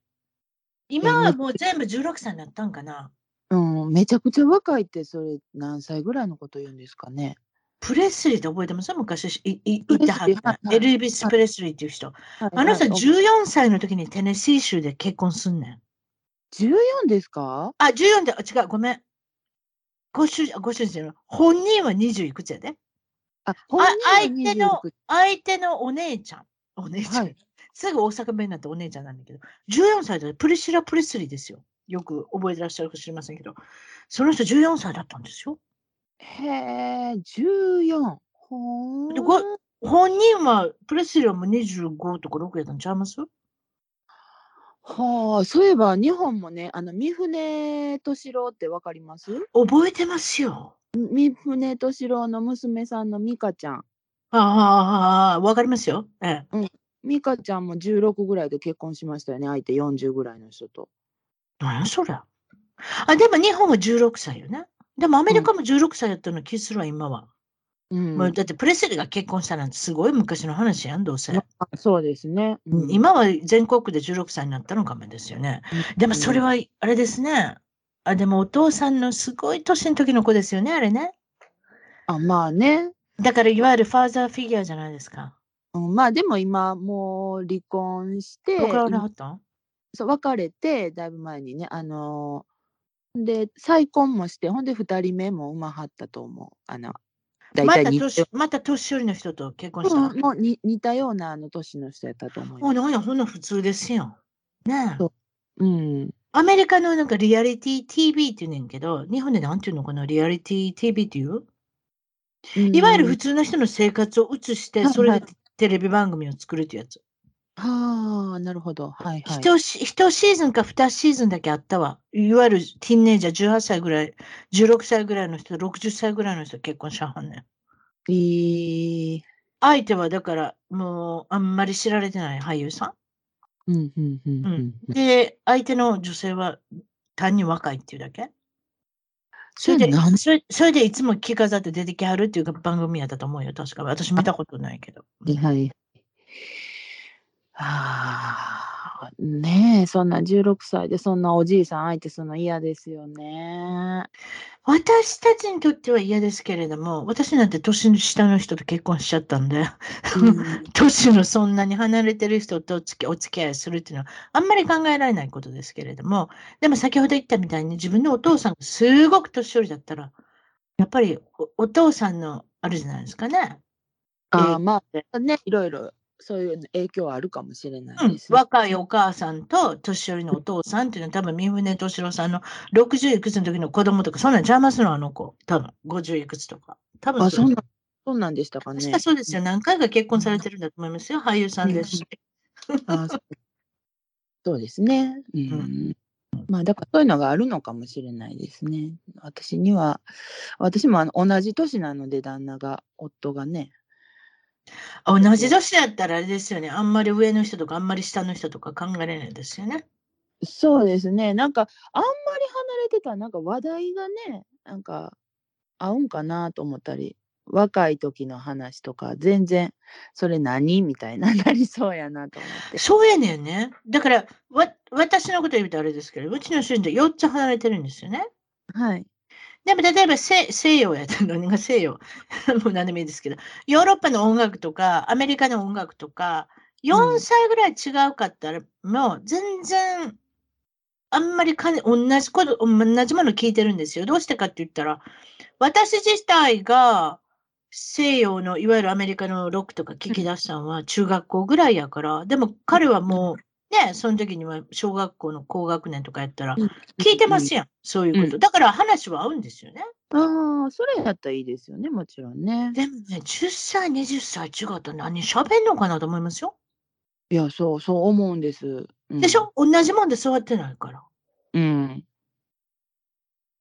今はもう全部16歳になったんかな。うん、めちゃくちゃ若いって、それ何歳ぐらいのこと言うんですかね。プレスリーって覚えてます？昔いいいたはったはいはいエルビス・プレスリーっていう人。はいあの人はい14歳の時にテネシー州で結婚すんねん。14ですか？あ、14で、あ違う、ごめん。ご主人、ご主人の本人は20いくつやで。あ、あ本人は相手の26、相手のお姉ちゃん。お姉ちゃん。はいすぐ大阪弁になってお姉ちゃんなんだけど、14歳でプリシラ・プレスリーですよ。よく覚えてらっしゃるかもしれませんけど、その人14歳だったんですよ。へえ、14。ほーでご本人は、プレスリーはもう25とか6やったんちゃいます？はあ、そういえば日本もね、あの、三船敏郎ってわかります？覚えてますよ。三船敏郎の娘さんの美香ちゃん。ああ、ああ、わかりますよ。ええ。美香ちゃんも16ぐらいで結婚しましたよね、相手40ぐらいの人と。何やそれ？あ、でも日本は16歳よね。でもアメリカも16歳やったの気するわ、今は。うんもうだってプレスリーが結婚したなんてすごい昔の話やん、どうせ。まあそうですね。うん今は全国で16歳になったのかもですよね。でもそれは、はあれですね。あ、でもお父さんのすごい年の時の子ですよね、あれね。あまあね、だからいわゆるファーザーフィギュアじゃないですか。うん、まあでも今もう離婚して、僕らはったん？そう別れてだいぶ前にね、あのーで再婚もして、ほんで2人目も産まはったと思う。あの大また年、また年寄りの人と結婚した。うんもうに似たようなあの年の人やったと思います。なんや、ほんな普通ですよ。ねえそ。うん、アメリカのなんかリアリティ TV って言うねんけど、日本でなんていうのかな、リアリティ TV っていう？いわゆる普通の人の生活を映して、はいそれはいでテレビ番組を作るってやつ。はあ、なるほど。はいはい。一シーズンか二シーズンだけあったわ。いわゆるティーンネイジャー18歳ぐらい、16歳ぐらいの人、60歳ぐらいの人結婚しはんねん。えー相手はだから、もうあんまり知られてない俳優さうんうんうんうんん。で、相手の女性は単に若いっていうだけ？それで、それそれでいつも着飾って出てきはるっていう番組やったと思うよ、確か。私見たことないけど。はい。ああ、ねえ、そんな16歳でそんなおじいさん相手するの嫌ですよね。私たちにとっては嫌ですけれども、私なんて年下の人と結婚しちゃったんで、うん 年のそんなに離れてる人とお付きお付き合いするっていうのはあんまり考えられないことですけれども、でも先ほど言ったみたいに自分のお父さんがすごく年寄りだったら、やっぱりおお父さんのあるじゃないですかね。ああ、まあね、いろいろそういう影響はあるかもしれなうんいです、ね。若いお母さんと年寄りのお父さんっていうのは多分三船敏郎さんの60いくつの時の子供とか、そんなん邪魔するのあの子。多分50いくつとか。多分あ、そんな、そんなんでしたかね確。かそうですよ。何回か結婚されてるんだと思いますよ。俳優さんですし。あそうですね。うん。まあ、だからそういうのがあるのかもしれないですね。私には、私もあの同じ年なので、旦那が、夫がね。同じ年だったらあれですよね。あんまり上の人とかあんまり下の人とか考えれないですよね。そうですね。なんか、あんまり離れてたら、なんか話題がね、なんか、合うんかなと思ったり、若い時の話とか、全然、それ何みたいな、なりそうやなと思って。そうやねんね。だから、わ私のこと言うとあれですけど、うちの主人と4つ離れてるんですよね。はい。でも例えば西洋やったら何が西洋。もう何でもいいですけど、ヨーロッパの音楽とか、アメリカの音楽とか、4歳ぐらい違うかったら、もう全然、あんまりかね同じこと、同じもの聞いてるんですよ。どうしてかって言ったら、私自体が西洋のいわゆるアメリカのロックとか聞き出したのは中学校ぐらいやから、でも彼はもうね、その時には小学校の高学年とかやったら、うん聞いてますやん、そういうこと。うんだから話は合うんですよね。ああ、それやったらいいですよね、もちろんね。でもね、10歳、20歳違ったら何喋んのかなと思いますよ。いや、そう、そう思うんです。うんでしょ？同じもんで育ってないから。うん。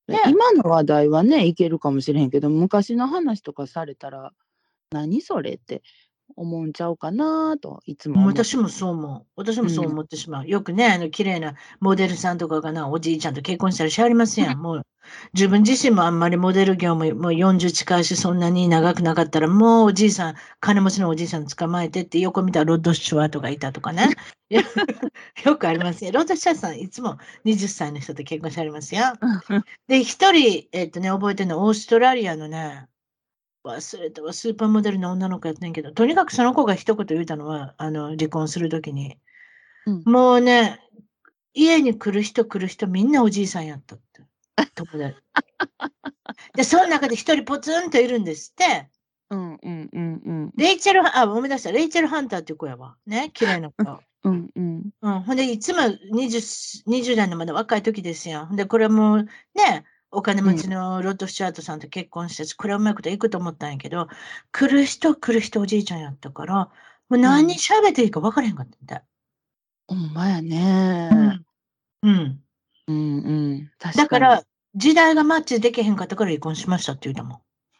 ね今の話題はね、いけるかもしれへんけど、昔の話とかされたら、何それって思うんちゃうかなと、いつも。私もそう思う。私もそう思ってしまう。よくね、あの、綺麗なモデルさんとかがな、おじいちゃんと結婚したらしゃりますやん。もう、自分自身もあんまりモデル業ももう40近いし、そんなに長くなかったら、もうおじいさん、金持ちのおじいさん捕まえてって、横見たらロッド・シュワートがいたとかね。よく ありますよ。ロッド・シュワートさん、いつも20歳の人と結婚してありますよ。で、一人、えっとね、覚えてるのはオーストラリアのね、忘れたわ、スーパーモデルの女の子やってんけど、とにかくその子が一言言ったのは、あの、離婚するときに、うんもうね、家に来る人来る人みんなおじいさんやったって。で、その中で一人ポツンといるんですって。うんうんうんうん。レイチェル、あ、思い出した。レイチェル・ハンターっていう子やわ。ね、綺麗な子。うんうん。うん、ほんで、いつも 20, 20代のまだ若い時ですよ。ほんで、これもね、お金持ちのロッド・スチュアートさんと結婚して、これはうまいこといくと思ったんやけど、来る人来る人おじいちゃんやったから、もう何喋っていいか分からへんかったみたい。ほんまやね。うん。うん。うんうん。確かにだから、、時代がマッチできへんかったから離婚しましたって言うたもん。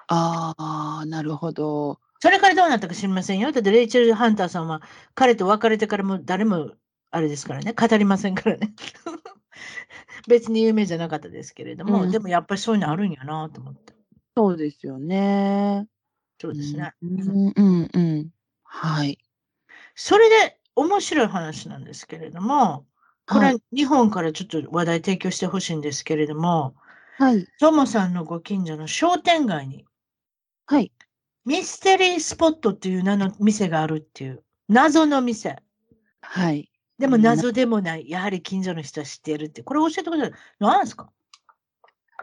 ああ、なるほど。それからどうなったか知りませんよ。だってレイチェル・ハンターさんは彼と別れてからもう誰もあれですからね、語りませんからね。別に有名じゃなかったですけれども、うんでもやっぱりそういうのあるんやなと思って。そうですよね。そうですね。うんうんうん。はい。それで面白い話なんですけれども、これ、はい日本からちょっと話題提供してほしいんですけれども、はい。トモさんのご近所の商店街にはい。ミステリースポットっていう名の店があるっていう、謎の店。はい。でもうん。謎でもない、やはり近所の人は知っているって、これ教えてください。何ですか？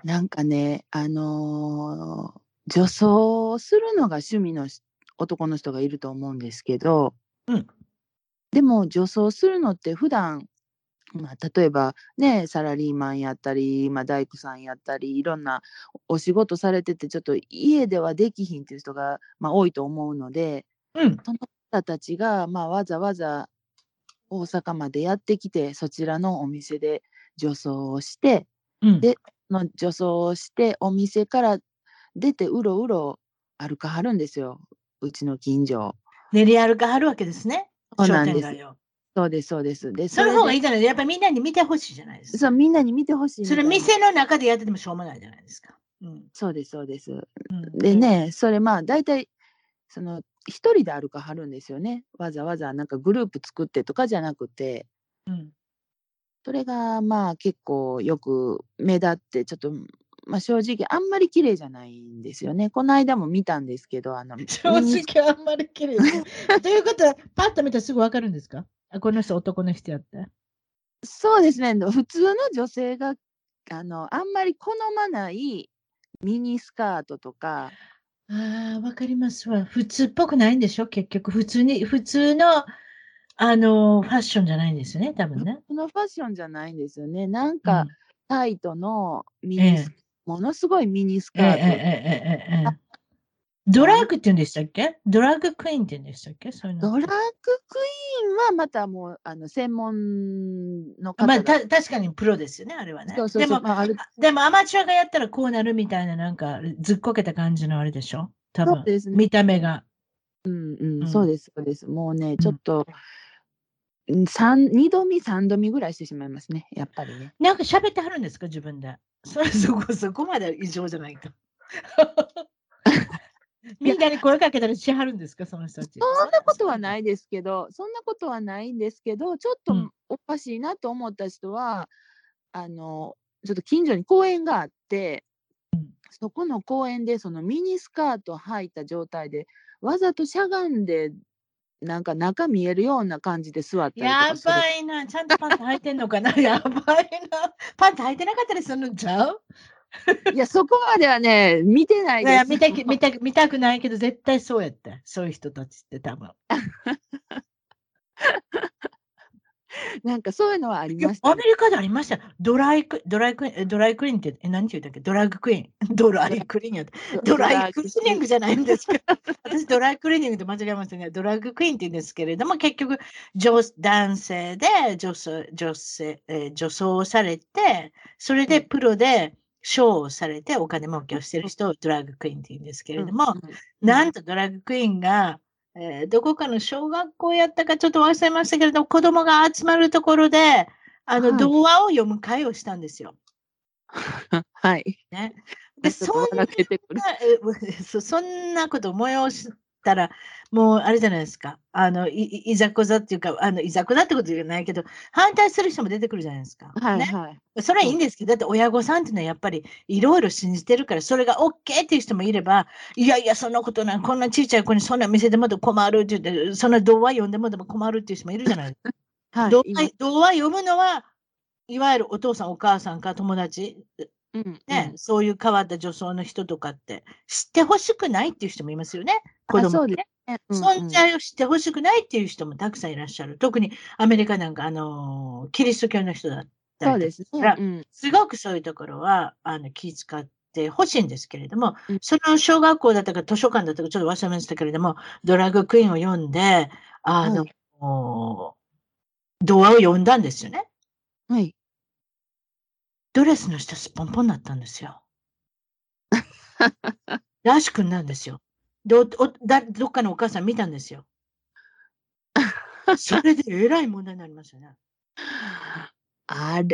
なんかね、あのー女装するのが趣味のし男の人がいると思うんですけど、うん。でも女装するのって普段まあ、例えばねサラリーマンやったり、まあ、大工さんやったりいろんなお仕事されててちょっと家ではできひんっていう人が、まあ、多いと思うので。うん。その方たちが、まあ、わざわざ大阪までやってきてそちらのお店で女装をしてうん。での女装をしてお店から出てうろうろ歩かはるんですようちの近所。練り歩かはるわけですね。商そうなんです。そうですそうです。でその方がいいいじゃないやっぱりみんなに見てほしいじゃないですか。そうみんなに見てほしいそれ店の中でやっててもしょうもないじゃないですか。うん。そうですそうです。うんで。ね、それまあ大体その一人で歩かはるんですよね。わざわざなんかグループ作ってとかじゃなくて、うん。それがまあ結構よく目立ってちょっとまあ正直あんまり綺麗じゃないんですよね。この間も見たんですけど、あの 正直あんまり綺麗。ということは、パッと見たらすぐわかるんですか？あこの人男の人やって。そうですね。普通の女性があのあんまり好まないミニスカートとか、ああ、わかりますわ。普通っぽくないんでしょ？結局、普通に、普通の、あの、ファッションじゃないんですよね、多分ね。このファッションじゃないんですよね。なんか、うん。タイトのミニス、ええ、ものすごいミニスカート、え。ドラッグって言うんでしたっけ？ドラッグクイーンって言うんでしたっけ？そういうの。ドラッグクイーンはまたもうあの専門の方まあ、が、た確かにプロですよね、あれはね。そうそうそう。でも、まあ、ある。でもアマチュアがやったらこうなるみたいな、なんか、ずっこけた感じのあれでしょ？多分。そうですね。見た目が。うんうん、うん。そうですそうです。もうねんちょっと、うん、三二度見三度見ぐらいしてしまいますね。やっぱりね。なんか喋ってはるんですか自分で。それそこ、そこまで異常じゃないか。みんなに声かけたりしはるんですかその人たち。そんなことはないですけどそんなことはないんですけどちょっとうんおかしいなと思った人は、あのちょっと近所に公園があって、そこの公園でそのミニスカート履いた状態でわざとしゃがんでなんか中見えるような感じで座ったりとやばいな。ちゃんとパンツ履いてんのかな やばいな。パンツ履いてなかったりするんちゃう？いやそこまではね見てないいですや見たき見た見たくないけど、絶対そうやって。そういう人たちって多分。なんかそういうのはありましたね。アメリカでありましたよ。ドライク、ドライク、えドライクリーンって、え、何て言うんだっけ？ドラッグクイーン。ドライクリーンや。ドライクリーニングじゃないんですけど、私ドライクリーニングと間違えましたね。ドラッグクイーンって言うんですけれども、結局、女男性で女装女性、えー女装されて、それでプロでショーをされてお金儲けをしてる人をドラッグクイーンって言うんですけれども、なんとドラッグクイーンが、えーどこかの小学校やったかちょっと忘れましたけれども、子供が集まるところで、あの、はい童話を読む会をしたんですよ。はい。ね。で、そんなそんなこと催したら、もうあれじゃないですか。あの、いいいざこざっていうか、あの、いざこざってことじゃないけど、反対する人も出てくるじゃないですか。ね。はいはい。それはいいんですけど、だって親御さんっていうのはやっぱりいろいろ信じてるから、それが OK っていう人もいれば、いやいや、そんなことない、こんなちっちゃい子にそんな見せてもらって困るって言って、そんな童話読んでもでも困るっていう人もいるじゃないですか。はい。童今話童話読むのは、いわゆるお父さん、お母さんか友達、うんね、うんそういう変わった女装の人とかって知ってほしくないっていう人もいますよね。子供にねあそうですねうんうん存在を知ってほしくないっていう人もたくさんいらっしゃる。特にアメリカなんか、あのーキリスト教の人だったりすねら。うんすごくそういうところはあの気遣ってほしいんですけれども、うんその小学校だったか図書館だったかちょっと忘れましたけれども、ドラッグクイーンを読んで、あの、は童話を読んだんですよね。はい。ドレスの下すっぽんぽんだったんですよ。らしくなんですよ。でおおだどっかのお母さん見たんですよ。それでえらい問題になりましたね。あれ、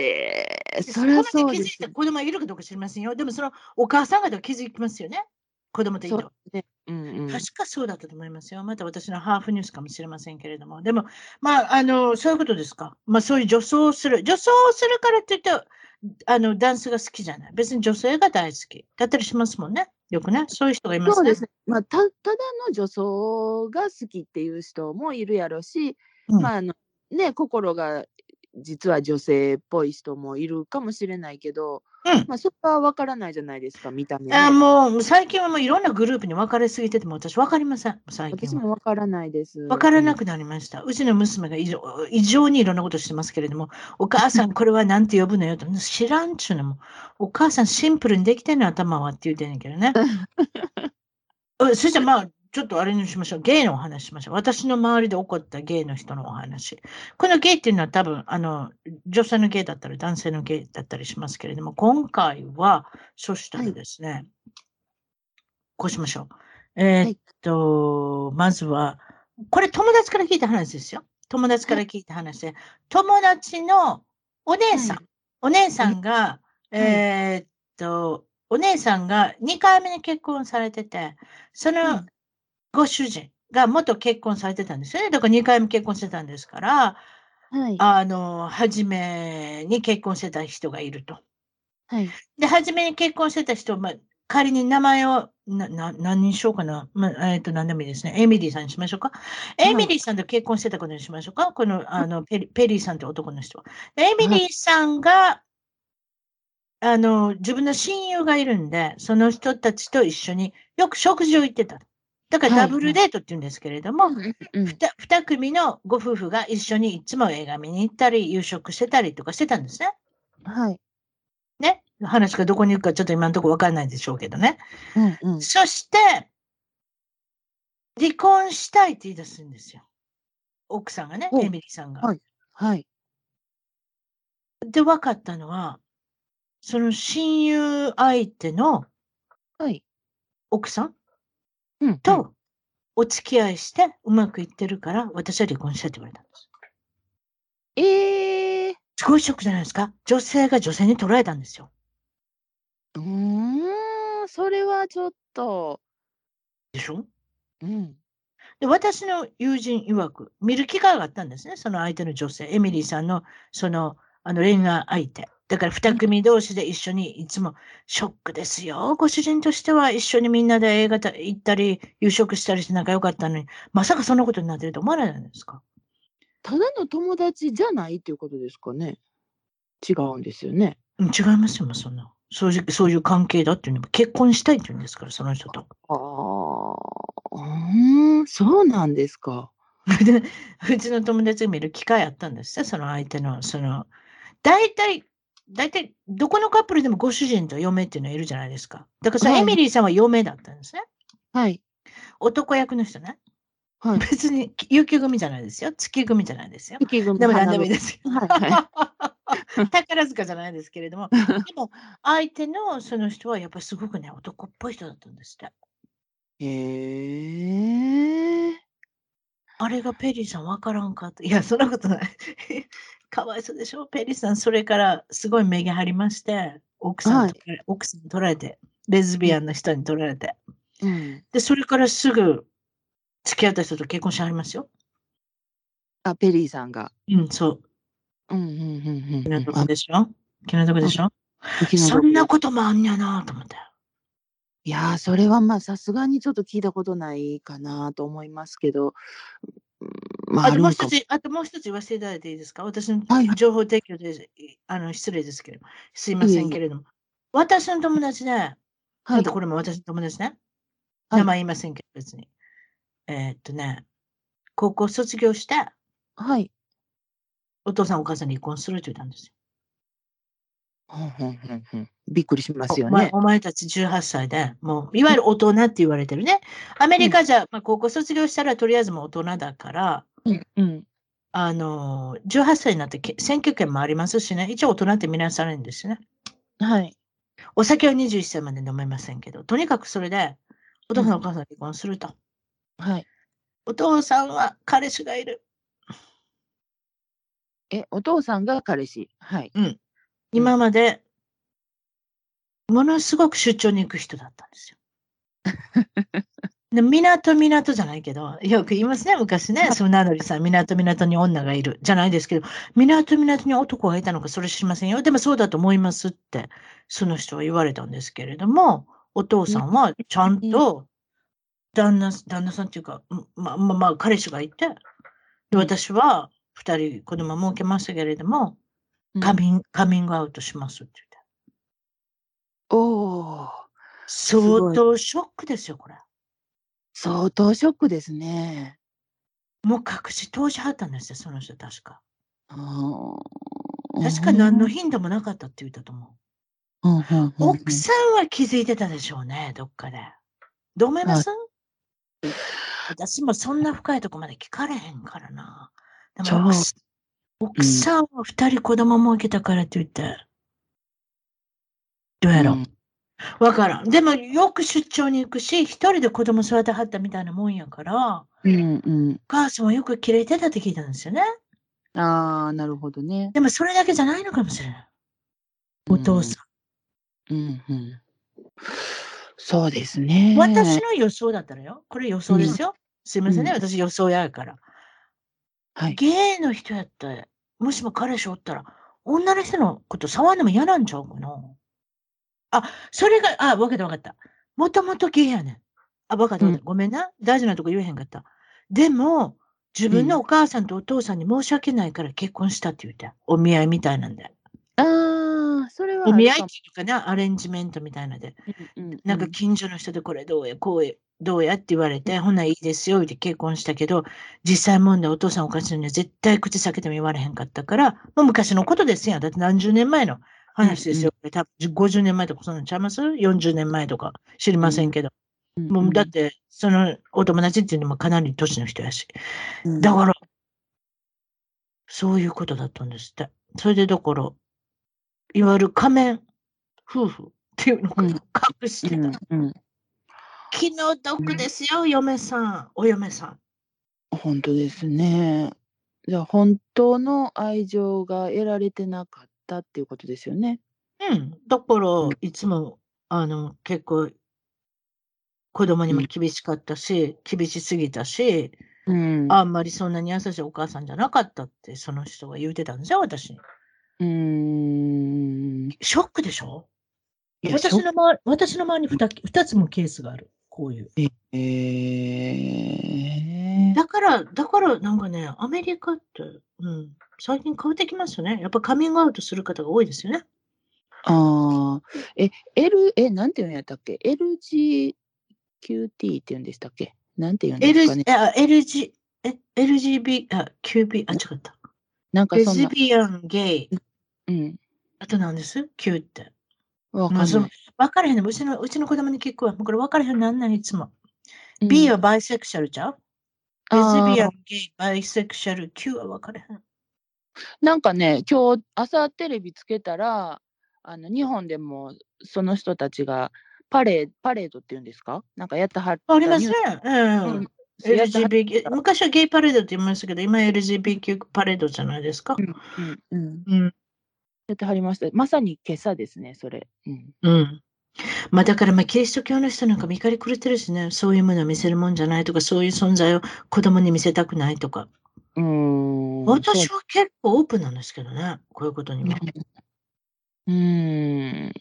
でそりゃそこまで気づい。た子供がいるかどうか知りませんよ。でもそのお母さん方は気づきますよね。子供といると。ね。うんうん。確かそうだったと思いますよ。また私のハーフニュースかもしれませんけれども。でも、まあ、あの、そういうことですか？まあ、そういう女装をする。女装をするからって言って、あの、ダンスが好きじゃない。別に女性が大好き。だったりしますもんね。よくね。そういう人がいますね。そうですね。まあ、たただの女装が好きっていう人もいるやろし、うんまああのね、心が実は女性っぽい人もいるかもしれないけど、うんまあ、そこは分からないじゃないですか、見た目ね、あもう最近はもういろんなグループに分かれすぎてても私分かりません。最近私は。も分からないです。分からなくなりました。うちの娘が異常異常にいろんなことしてますけれども、お母さん これは何て呼ぶのよと、知らんっちゅうのも、お母さんシンプルにできてんの頭はって言うてんねんけどね。うんそしたらまあ、ちょっとあれにしましょう。ゲイのお話しましょう。私の周りで起こったゲイの人のお話。このゲイっていうのは多分、あの、女性のゲイだったり男性のゲイだったりしますけれども、今回は、そしたらですね、こうしましょう。えーっと、まずは、これ友達から聞いた話ですよ。友達から聞いた話で、友達のお姉さん、はいお姉さんが、えーっと、お姉さんが2回目に結婚されてて、そのうんご主人が元結婚されてたんですよね。だから2回目結婚してたんですから、はい。あの、初めに結婚してた人がいると。はい。で、初めに結婚してた人、まあ、仮に名前を、な、な、何にしようかな。まあ、えっ、と、何でもいいですね。エミリーさんにしましょうか。エミリーさんと結婚してたことにしましょうか。この、あの、ペリペリーさんって男の人は。でエミリーさんが、あの、自分の親友がいるんで、その人たちと一緒によく食事を行ってた。だからはいダブルデートって言うんですけれども、うんうんふた二組のご夫婦が一緒にいつも映画見に行ったり、夕食してたりとかしてたんですね。はい。ね？話がどこに行くかちょっと今のところわかんないでしょうけどね。うんうん。そして、離婚したいって言い出すんですよ。奥さんがね、おエミリーさんが。はいはい。で、分かったのは、その親友相手のはい。奥さんうんうんとお付き合いしてうまくいってるから、私は離婚したいって言われたんです。ええすごいショックじゃないですか。女性が女性に捉えたんですよ。うーん、それはちょっと、でしょ？うん。で、私の友人曰く、見る機会があったんですね。その相手の女性、エミリーさんの、その、あの恋愛相手。だから二組同士で一緒にいつもショックですよ。ご主人としては一緒にみんなで映画た行ったり、夕食したりして仲良かったのに、まさかそんなことになってると思わないじゃないですか？ただの友達じゃないっていうことですかね。違うんですよね。うん違いますよ、そんな。そういう、そういう関係だっていうのも結婚したいって言うんですから、その人と。ああ、うーん、そうなんですか。でうちの友達が見る機会あったんですよ、その相手の、その、大体、大体、どこのカップルでもご主人と嫁っていうのはいるじゃないですか。だからそのはいエミリーさんは嫁だったんですね。はい。男役の人ね。はい。別に雪組じゃないですよ。月組じゃないですよ。雪組でも何でもいいですよ。はいは 宝塚じゃないですけれども、でも相手のその人はやっぱりすごくね、男っぽい人だったんですって。へえ。あれがペリーさんわからんかって。いや、そんなことない。かわいそうでしょ？ペリーさん、それからすごい目が張りまして、奥さんはいと、奥さんに取られて、レズビアンの人に取られて。うん。で、それからすぐ付き合った人と結婚しはりますよ。あ、ペリーさんが。うん、そう。うんうんうんうん気の毒うん。でしょ？気の毒でしょ？そんなこともあんやなと思って。いやー、それはまあ、さすがにちょっと聞いたことないかなと思いますけど、うんまあ、あとも。もう一つ、あともう一つ言わせていただいていいですか？私のはいはい情報提供で、あの失礼ですけれども、すいませんけれども、私の友達で、はい。これも私の友達ね、はい名前言いませんけど、別に。えーっとね、高校卒業して、はい。お父さんお母さんに離婚するって言ったんですよ。びっくりしますよお前ね。お前たち18歳で、もう、いわゆる大人って言われてるね。アメリカじゃ、まあ、高校卒業したらとりあえずもう大人だから、うんうん。あのー、18歳になってけ選挙権もありますしね、一応大人って見なされるんですよね。はい。お酒は21歳まで飲めませんけど、とにかくそれで、お父さんお母さん離婚すると。はい。お父さんは彼氏がいる。え、お父さんが彼氏？はい。今まで、ものすごく出張に行く人だったんですよ。で港港じゃないけど、よく言いますね、昔ね、その名乗りさん、港港に女がいる。じゃないですけど、港港に男がいたのか、それ知りませんよ。でもそうだと思いますって、その人は言われたんですけれども、お父さんはちゃんと旦那、旦那さんっていうか、うんまあまあまあ、彼氏がいて、で私は二人子供も受けましたけれども、うん。カミンカミングアウトしますって言って。おー、相当ショックですよ、これ。相当ショックですね。もう隠し通しはったんですよ、その人、確か。確か何の頻度もなかったって言ったと思う。奥さんは気づいてたでしょうね、どっかで。どう思います、私もそんな深いとこまで聞かれへんからな。でも奥さんは二人子供も受けたからって言って。どうやろう、うんわからん。でもよく出張に行くし、一人で子供育てはったみたいなもんやから、うんうん。お母さんはよくキレてたって聞いたんですよね。ああ、なるほどね。でもそれだけじゃないのかもしれない。お父さん。うんうん。そうですね。私の予想だったらよ。これ予想ですよ。すいませんね、うん私予想やから。はい。ゲイの人やったら、もしも彼氏おったら、女の人のこと触るのも嫌なんちゃうかな。あ、それが、あ、わかったわかった。もともとゲイやねん。あ、わかったわかった。うんごめんな。大事なとこ言えへんかった。でも、自分のお母さんとお父さんに申し訳ないから結婚したって言った。お見合いみたいなんで。ああ、それは。お見合いっていうかな、アレンジメントみたいなで。うんうんなんか近所の人でこれどうや、こうや、どうやって言われて、ほないいですよって結婚したけど、実際問題お父さんお母さんには絶対口裂けても言われへんかったから、もう昔のことですやん。だって何十年前の話ですよ。多分50年前とかそんなんちゃいます ?40 年前とか知りませんけど。うんもうだって、そのお友達っていうのもかなり年の人やし。うんだから、そういうことだったんですって。それでだから、いわゆる仮面夫婦っていうのをうん隠してた。気の毒ですよ、嫁さん、お嫁さん。本当ですね。じゃあ本当の愛情が得られてなかったっていうことですよね。うん。だからうん、いつも、あの、結構、子供にもうん厳しかったし、厳しすぎたし、うん。あんまりそんなに優しいお母さんじゃなかったって、その人が言うてたんですよ、私に。うーん。ショックでしょ？私の周り、私の周りに 2, 二つもケースがある。こういう。えー、だから、だからなんかね、アメリカって、うん、最近変わってきますよね。やっぱカミングアウトする方が多いですよね。ああ、え、L、え、なんて言うんやったっけ ?LGQT って言うんでしたっけ？なんて言うんですかね？あ LG、え、LGB、あ、QB、あ、違った。レなんかそんな。ズビアン、ゲイ。うん。あと何です ?Q って。わかんない。分からへんね。うちの、うちの子供に聞くわ。もうこれ分からへんなんないいつも。うん B はバイセクシャルちゃう？レズビアあン、ゲイ、バイセクシャル、Q は分からへん。なんかね、今日朝テレビつけたら、あの日本でもその人たちがパレーパレードっていうんですか？なんかやってはったありますね。うん。LGBT、昔はゲイパレードって言いましたけど、今 LGBTQ パレードじゃないですか？うんうん、うん。やってはりました。まさに今朝ですね、それ。うん、うん。まあだからまあキリスト教の人なんか見かりくれてるしね、そういうものを見せるもんじゃないとか、そういう存在を子供に見せたくないとか。うーん私は結構オープンなんですけどね、こういうことには。うーん。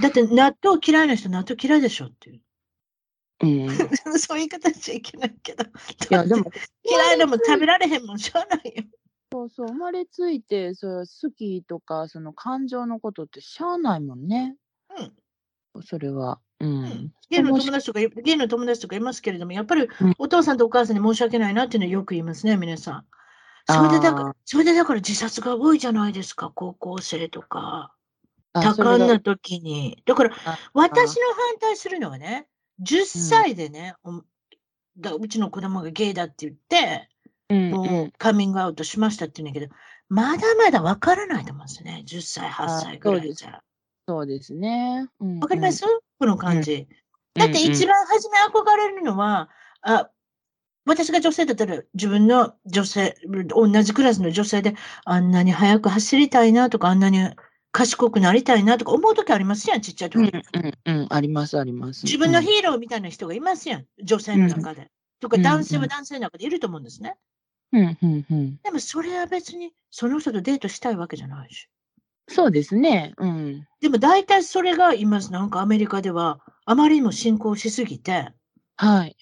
だって納豆嫌いな人納豆嫌いでしょっていう。うん、い そういう言い方しちゃいけないけど。や、でも、嫌いでも食べられへんもんしゃあないよ。そうそう、生まれついて、そう好きとか、その感情のことってしゃあないもんね。それは。うん。ゲイの友達とか、ゲイの友達とかいますけれども、やっぱりうんお父さんとお母さんに申し訳ないなっていうのはよく言いますね、皆さん。それでだから、それでだから自殺が多いじゃないですか、高校生とか。あ多感な時に。だからあ、私の反対するのはね、10歳でね、おだうちの子供がゲイだって言って、うんもうカミングアウトしましたって言うんだけど、まだまだわからないと思うんですよね。10歳、8歳ぐらいじゃ。そうですね。うんわかります、この感じ。うんだって一うん番初め憧れるのは、あ、私が女性だったら自分の女性、同じクラスの女性であんなに速く走りたいなとか、あんなに賢くなりたいなとか思う時ありますやん、ちっちゃい時。うんうんうん、ありますあります。自分のヒーローみたいな人がいますやん、女性の中で。とかうん男性うんは男性の中でいると思うんですね。うんうんうん、でもそれは別にその人とデートしたいわけじゃないし。そうですね。うん。でも大体それが今なんかアメリカではあまりにも進行しすぎて、はい。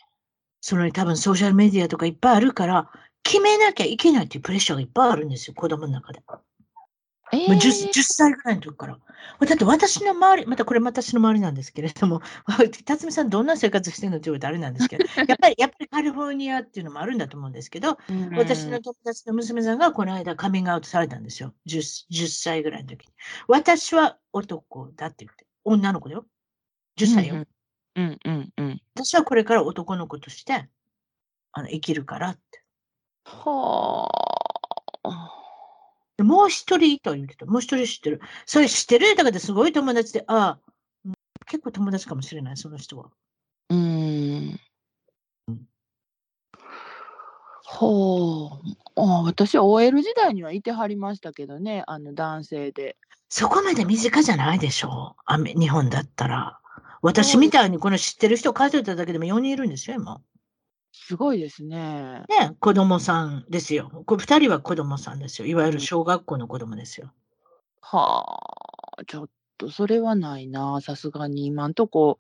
その多分ソーシャルメディアとかいっぱいあるから、決めなきゃいけないっていうプレッシャーがいっぱいあるんですよ、子供の中で。えもう 10, ー10歳ぐらいの時から。だって私の周り、またこれ私の周りなんですけれども、辰巳さんどんな生活してるのって言われたらあれなんですけど、やっぱり、やっぱりカリフォルニアっていうのもあるんだと思うんですけど、うん私の友達の娘さんがこの間カミングアウトされたんですよ。10, 10歳ぐらいの時に。私は男だって言って、女の子だよ。10歳よ。うんうんうん。私はこれから男の子としてあの生きるからって。はあ。でもう一人いた言ってた。もう一人知ってる。それ知ってる？だからすごい友達で、ああ、うん結構友達かもしれない、その人は。うーん。ほう。あ私は OL 時代にはいてはりましたけどね、あの男性で。そこまで身近じゃないでしょ？う。日本だったら。私みたいにこの知ってる人数えただけでも4人いるんですよ、今。すごいですね。ね、子供さんですよ。これ2人は子供さんですよ。いわゆる小学校の子供ですよ。はあ。ちょっとそれはないな、さすがに今んとこ。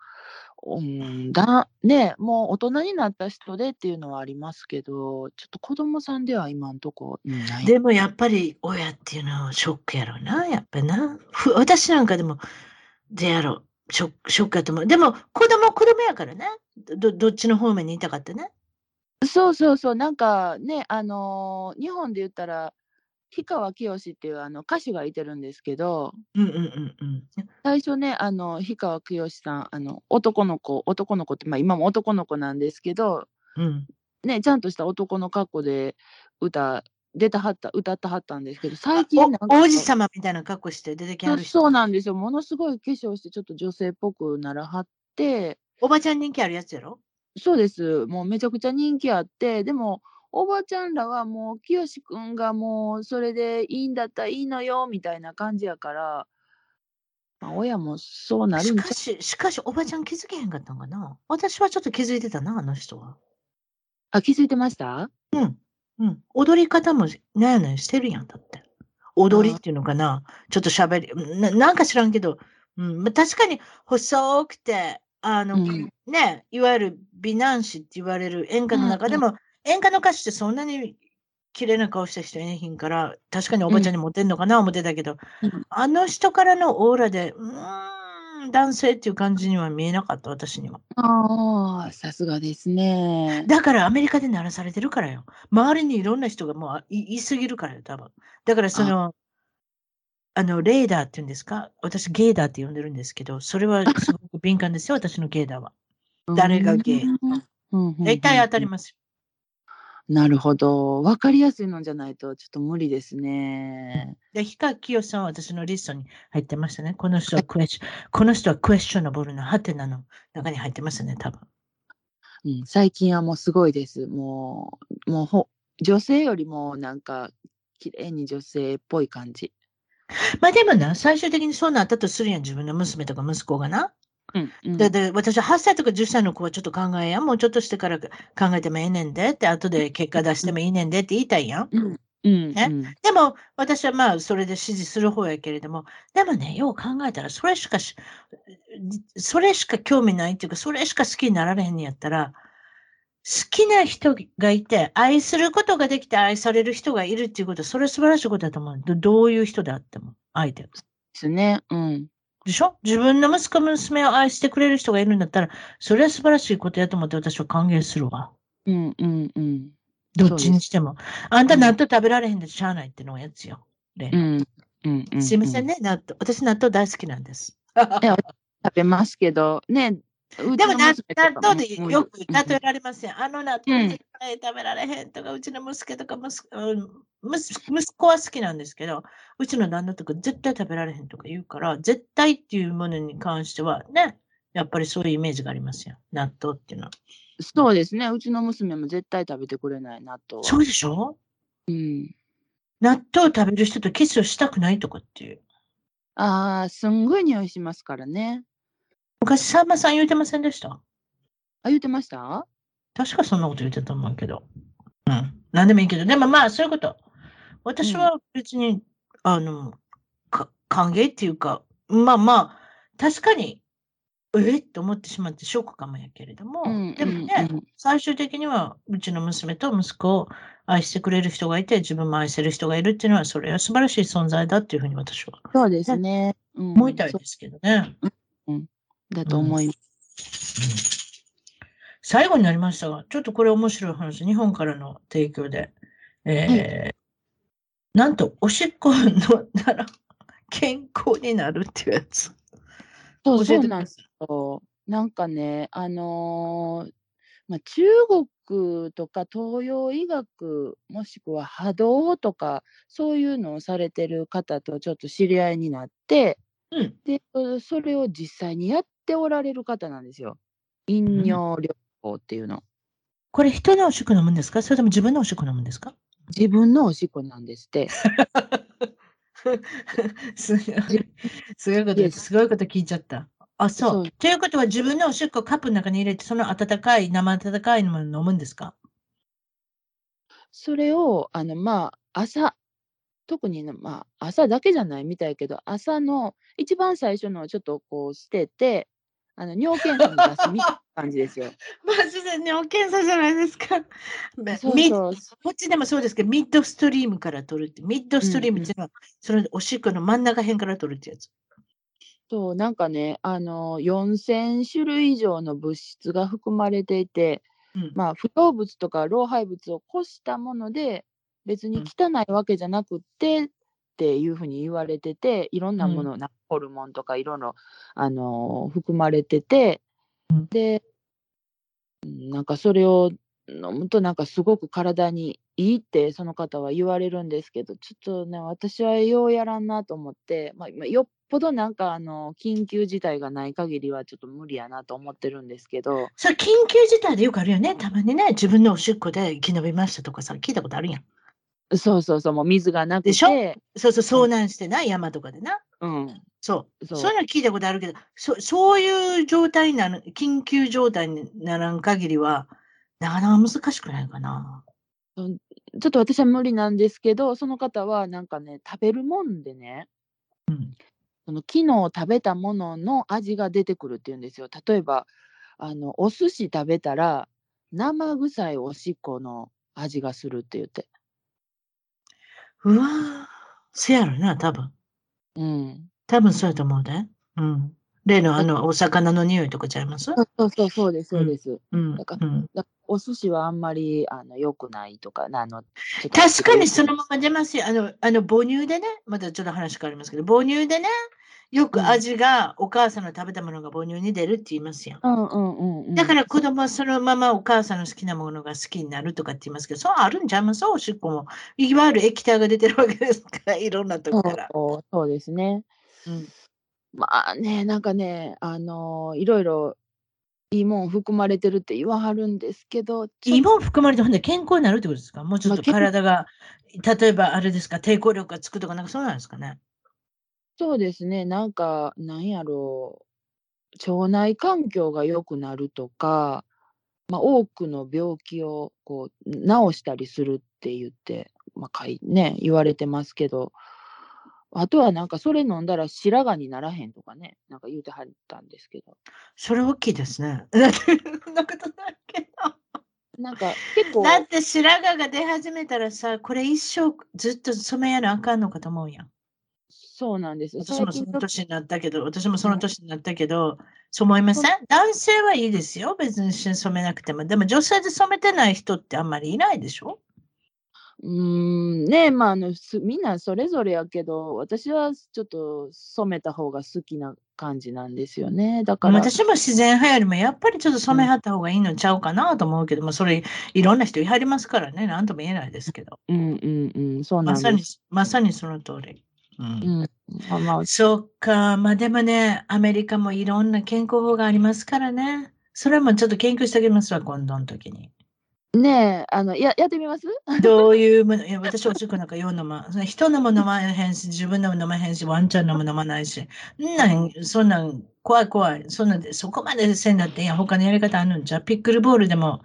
うんだねもう大人になった人でっていうのはありますけど、ちょっと子供さんでは今んとこ、うんない。でもやっぱり親っていうのはショックやろな、やっぱりな。ふ私なんかでも、でやろう。ショックショックやと思う。でも子供子供やからね。どどっちの方面にいたかってね。そうそうそう、なんかね、あのー日本で言ったら、氷川きよしっていうあの歌手がいてるんですけど、うんうんうんうん。最初ね、あの氷川きよしさん、あの男の子、男の子って、まあ、今も男の子なんですけど、うん。ね、ちゃんとした男の格好で歌、出たはった、歌ってはったんですけど、最近なんかお王子様みたいな格好して出てきはる人。そうなんですよ、ものすごい化粧して、ちょっと女性っぽくならはって、おばちゃん人気あるやつやろ？そうです。もうめちゃくちゃ人気あって、でも、おばちゃんらはもう、きよしくんがもう、それでいいんだったらいいのよ、みたいな感じやから、まあ、親もそうなるんちかし、しかし、おばちゃん気づけへんかったんかな私はちょっと気づいてたな、あの人は。あ、気づいてました？うん。うん。踊り方もなんやねんしてるやん、だって。踊りっていうのかなちょっと喋りな、なんか知らんけど、うん。まあ、確かに細くて、あの、うんね、いわゆる美男子って言われる演歌の中でも、演歌の歌手ってそんなに綺麗な顔した人いないひんから、確かにおばちゃんにモテんのかな思ってたけど、うんあの人からのオーラで、うーん、ん、男性っていう感じには見えなかった、私には。ああ、さすがですね。だからアメリカで鳴らされてるからよ。周りにいろんな人がもうあい言い過ぎるからよ、多分。だからその、あの、レーダーっていうんですか？私ゲーダーって呼んでるんですけど、それはすごく敏感ですよ、私のゲーダーは。誰がゲイうん大体当たりますよ。なるほど。わかりやすいのじゃないとちょっと無理ですね。で、氷川きよしさんは私のリストに入ってましたね。この人はクエスチョン、この人はクエスチョナブルなハテナの中に入ってますね、多分。うん、最近はもうすごいです。もう、もうほ女性よりもなんか綺麗に女性っぽい感じ。まあでもな、最終的にそうなったとするやん、自分の娘とか息子がな。うん、うんで、で、私は8歳とか10歳の子はちょっと考えやん。もうちょっとしてから考えてもええねんでって、後で結果出してもいいねんでって言いたいやん。うん、うん、ねうんでも、私はまあ、それで支持する方やけれども、でもね、よう考えたら、それしかし、それしか興味ないっていうか、それしか好きになられへんのやったら、好きな人がいて、愛することができて愛される人がいるっていうことは、それは素晴らしいことだと思う。どどういう人であっても、相手が。ですね。うん。でしょ？自分の息子、娘を愛してくれる人がいるんだったら、それは素晴らしいことやと思って私は歓迎するわ。うん、うん、うん。どっちにしても。あんたうん納豆食べられへんでしゃあないってのがやつよ。例のうん、うん、うん。すいませんね、納豆。私納豆大好きなんです。え食べますけど、ね。うでも納豆でもよくうん例えられますよ。あの納うん豆絶対食べられへんとか、うちの息子とか息子は好きなんですけど、うちの旦那とか絶対食べられへんとか言うから、絶対っていうものに関してはね、やっぱりそういうイメージがありますよ。納豆っていうのは。そうですね。うちの娘も絶対食べてくれない納豆は。そうでしょ？うん。納豆を食べる人とキスをしたくないとかっていう。ああ、すんごい匂いしますからね。昔、さんまさん言うてませんでした？あ、言ってました？確かそんなこと言ってたと思うけど。うん。なんでもいいけど、でもまあ、そういうこと。私は別に、あの、か歓迎っていうか、まあまあ、確かに、えっと思ってしまってショックかもやけれども、うんでもね、うんうん最終的には、うちの娘と息子を愛してくれる人がいて、自分も愛せる人がいるっていうのは、それは素晴らしい存在だっていうふうに私はそうですね。うん思いたいですけどね。そうだと思います。最後になりましたが、ちょっとこれ面白い話、日本からの提供で、えーなんと、おしっこ飲んだら健康になるっていうやつ。そうそうなんですよ。なんかね、あのーまあ、中国とか東洋医学もしくは波動とかそういうのをされてる方とちょっと知り合いになってうん。でそそれを実際にやっておられる方なんですよ。飲尿療法っていうの。これ人のおしっこ飲むんですか？それとも自分のおしっこ飲むんですか？自分のおしっこなんですって。すごい。すごいこと、すごいこと聞いちゃった。あ、そう。ということは自分のおしっこをカップの中に入れて、その温かい、生温かいものを飲むんですか？それをあのまあ朝特にねまあ朝だけじゃないみたいやけど朝の一番最初のをちょっとこう捨ててあの尿検査に出すみたいな感じですよ。マジで尿検査じゃないですか。そうミそうこっちでもそうですけど、ミッドストリームから取るって、ミッドストリームっていうのは、そのおしっこの真ん中辺から取るってやつ。そうなんかねあの4,000種類以上の物質が含まれていて、うんまあ、不動物とか老廃物を越したもので別に汚いわけじゃなくって、っていうふうに言われてていろんなもの、なホルモンとかいろいろ、あのー含まれてて、うんでうんなんかそれを飲むとなんかすごく体にいいってその方は言われるんですけどちょっとね私はようやらんなと思って、まあ、まあよっぽどなんかあの緊急事態がない限りはちょっと無理やなと思ってるんですけどそれ緊急事態でよくあるよね。たまにね、自分のおしっこで生き延びましたとかさ、聞いたことあるやん。そうそうそうもう水がなくでしょ？て、そうそう、遭難してな、山とかでな。うん、そう。そうそういうの聞いたことあるけど、そそういう状態になる、緊急状態にならん限りは、なかなか難しくないかな。ちょっと私は無理なんですけどその方はなんかね食べるもんでねうん。その昨日食べたものの味が出てくるっていうんですよ。例えばあのお寿司食べたら生臭いおしっこの味がするって言って。うわーせやろな、多分。うん。多分そうやと思うで。うん。例のあの、お魚の匂いとかちゃいます？そうそうそうです、そうです。うんだかうんだお寿司はあんまりあの良くないとか、あの確かにそのまま出ますよ。あの、あの母乳でね、またちょっと話変わりますけど、母乳でね、よく味がお母さんの食べたものが母乳に出るって言いますよ。うんうんうんうん。だから子供はそのままお母さんの好きなものが好きになるとかって言いますけど、そうあるんちゃいます？おしっこも。いわゆる液体が出てるわけですから、いろんなとこから。そうそうですね。うんまあね、なんかね、あのいろいろいいもん含まれてるって言わはるんですけど、いいもん含まれてほんで健康になるってことですか？もうちょっと体が、例えばあれですか、抵抗力がつくとか、なんかそうなんですかね？そうですね、なんか、なんやろう、腸内環境が良くなるとか、まあ、多くの病気をこう治したりするって言って、まあかいね、言われてますけど、あとはなんかそれ飲んだら白髪にならへんとかね、なんか言うてはったんですけど、それ大きいですね。だって、そんなことないけど。なんか結構、だって白髪が出始めたらさ、これ一生ずっと染めやなあかんのかと思うやん。そうなんです。私もその年になったけど、私もその年になったけど、そう思いません？男性はいいですよ。別に染めなくても。でも女性で染めてない人ってあんまりいないでしょ？うーん、ねまああのすみんなそれぞれやけど、私はちょっと染めた方が好きな感じなんですよね。だから、私も自然派よりもやっぱりちょっと染めはった方がいいのちゃうかなと思うけども、それいろんな人いはりますからね、なんとも言えないですけど。うんうんうん、そうなんまさにです。、まさにその通り。うん。うん、まあまあ、そっか、まあでもね、アメリカもいろんな健康法がありますからね。それもちょっと研究してあげますわ、今度の時に。ねえ、あの、や、やってみます？どういうもの、いや私おしっこなんかよう飲ま、人のも飲まへんし、自分のも飲まへんし、ワンちゃんのも飲まないし、んなん、そんなん、怖い怖い。そんなんで、そこまでせんだって、いや、他のやり方あるんじゃ、ピックルボールでも、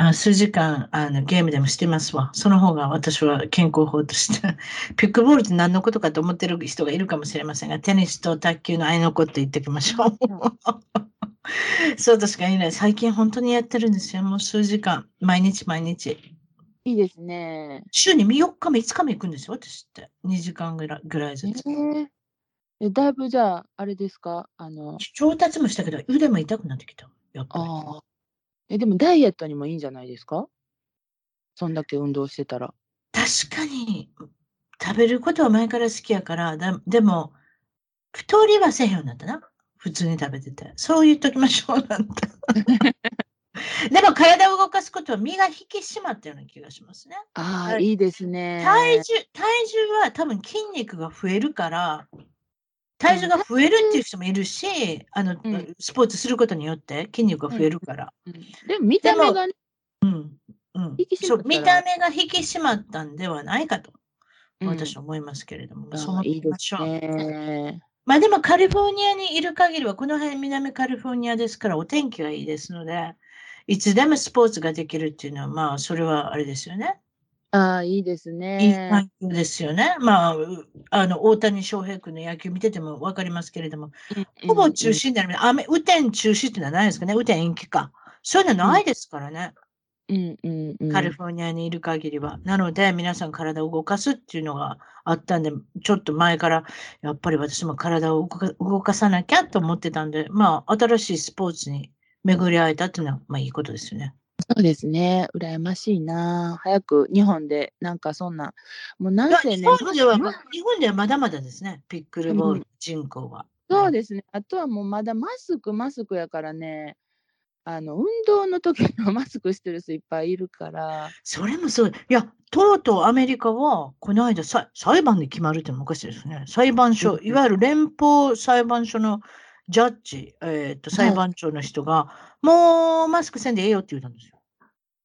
あ数時間あのゲームでもしてますわ。その方が私は健康法として。ピックルボールって何のことかと思ってる人がいるかもしれませんが、テニスと卓球の合いの子って言ってきましょう。そうとしか言えない。最近本当にやってるんですよ。もう数時間。毎日毎日。いいですね。週に4日も5日も行くんですよ、私って。2時間ぐらいぐらいずえつ。ーえだいぶじゃあ、あれですか？あの、上達もしたけど、腕も痛くなってきた。やっぱり。ああ。え、でもダイエットにもいいんじゃないですか？そんだけ運動してたら。確かに、食べることは前から好きやから、だでも、太りはせへんようになったな。普通に食べてて。そう言っときましょうなんて。でも体を動かすことは身が引き締まったような気がしますね。ああ、はいいいですね。体重、体重は多分筋肉が増えるから、体重が増えるっていう人もいるし、あの、うんスポーツすることによって筋肉が増えるから。うんでも見た目がね、うん。うんそう見た目が引き締まったんではないかと、うん私は思いますけれども、あそう思ってーいいでみますしょう。ね。まあでもカリフォルニアにいる限りは、この辺南カリフォルニアですからお天気がいいですので、いつでもスポーツができるっていうのは、まあそれはあれですよね。ああ、いいですいいね。環境ですよね。まあ、うあの大谷翔平君の野球見てても分かりますけれども、ほぼ中止になる。雨、雨天中止ってのはないですかね？雨天延期か。そういうのないですからね。うんうんうん。カリフォルニアにいる限りは。なので、皆さん体を動かすっていうのがあったんで、ちょっと前から、やっぱり私も体を動か動かさなきゃと思ってたんで、まあ、新しいスポーツに巡り会えたっていうのは、まあいいことですよね。そうですね。羨ましいな。早く日本で、なんかそんな、もう何世日年本では、ま日本ではまだまだですね、ピックルボール人口は。そうですね。あとはもうまだマスク、マスクやからね、あの、運動の時のマスクしてる人いっぱいいるから、それもそう。いや、とうとうアメリカは、この間さ裁判で決まるっていうのもおかしいですね。裁判所、うんいわゆる連邦裁判所のジャッジ、えーとはい裁判長の人が、もうマスクせんでええよって言ったんですよ。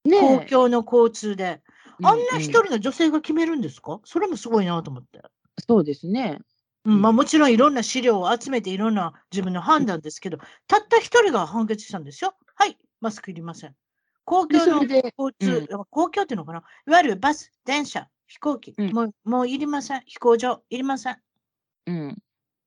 ね公共の交通で。あんな一うう人の女性が決めるんですか？それもすごいなと思って。そうですね。うんまあ、もちろんいろんな資料を集めていろんな自分の判断ですけど、たった一人が判決したんですよ。はい、マスクいりません。公で、共の交通、公共っていうのかな？いわゆるバス、電車、飛行機、うんもうもういりません。飛行場、いりません。うん。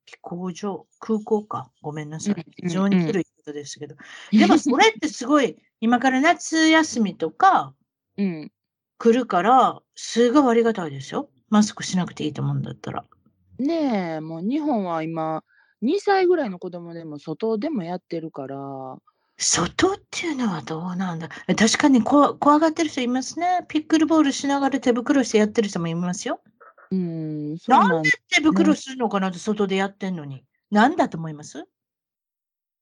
飛行場、空港か。ごめんなさいうん。非常に古いことですけど。でもそれってすごい、今から夏休みとかうん。来るから、すごいありがたいですよ。マスクしなくていいと思うんだったら。ねえ、もう日本は今、2歳ぐらいの子供でも外でもやってるから、外っていうのはどうなんだ？え確かにこ怖がってる人いますね。ピックルボールしながら手袋してやってる人もいますよ。うん、ななんんで手袋するのかなって外でやってんのに。なんだと思います？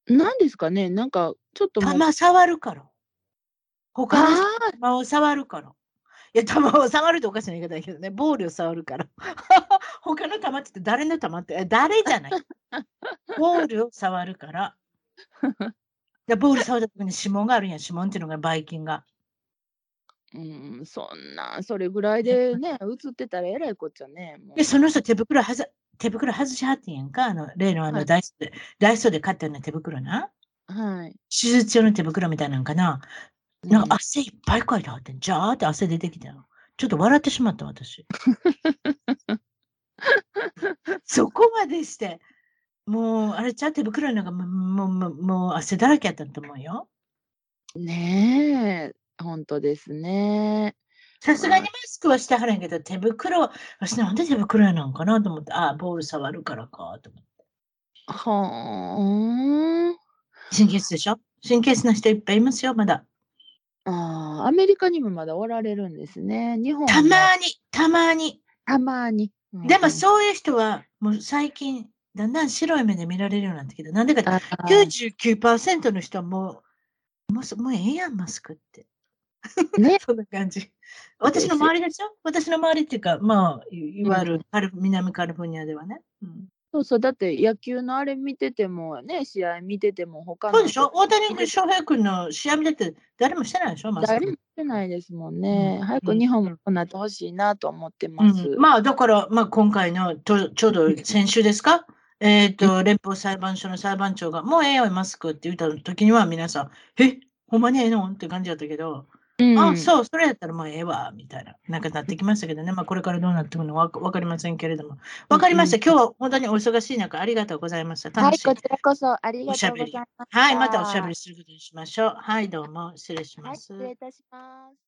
なんですかね、なんかちょっともう、玉触るから。他の人あの玉を触るから。いや、玉を触るっておかしな言い方だけどね、ボールを触るから。他の玉って言って誰の玉って、え誰じゃない。ボールを触るから。でボール触った時に指紋があるんや、指紋っていうのがバイキンが。うん、そんな、それぐらいでね、映ってたらえらいこっちゃね。もうで、その人手袋はざ手袋外しはってんやんか、あの例のあはいのダイソーで、ダイソーで買ったような手袋な。はい。手術用の手袋みたいなのかな。なんか汗いっぱいかいてはってん、ジャーって汗出てきたよ。ちょっと笑ってしまった、私。そこまでして、もう、あれちゃう手袋なんかもう、もう、もうもう汗だらけやったと思うよ。ねえ、本当ですね。さすがにマスクはしてはらんけど、手袋は、私なんで手袋やなんかなと思って、ああ、ボール触るからかと思って。はあ。神経質でしょ？神経質な人いっぱいいますよ、まだ。ああ、アメリカにもまだおられるんですね。日本たまはに、たまに。たまに。でもうそういう人は、もう最近、だんだん白い目で見られるようになってきて、なんでかってん、あー99%の人はもう、もうそもうええやん、マスクって。ね。そんな感じ。私の周りでしょ？私の周りっていうか、まあ、いいわゆるカリフ南カリフォルニアではね。うん。そうそう、だって野球のあれ見ててもね、試合見てても他のそうでしょ？大谷翔平君の試合見てて誰もしてないでしょ？マスク誰もしてないですもんね。うん。早く日本もこうなってほしいなと思ってます。うん、まあだから、まあ、今回のとちょうど先週ですか、えっと連邦裁判所の裁判長がもうええよマスクって言った時には皆さんえ？ほんまにええの？って感じだったけど、うん。あそうそれやったらもうええわみたいななんかなってきましたけどね、まあ、これからどうなってくるのかわかりませんけれども。わかりました、うん今日は本当にお忙しい中ありがとうございました。はい、楽しい、こちらこそありがとうございました。はいまたおしゃべりすることにしましょう。はいどうも。失礼しはい、ます、失礼いたします。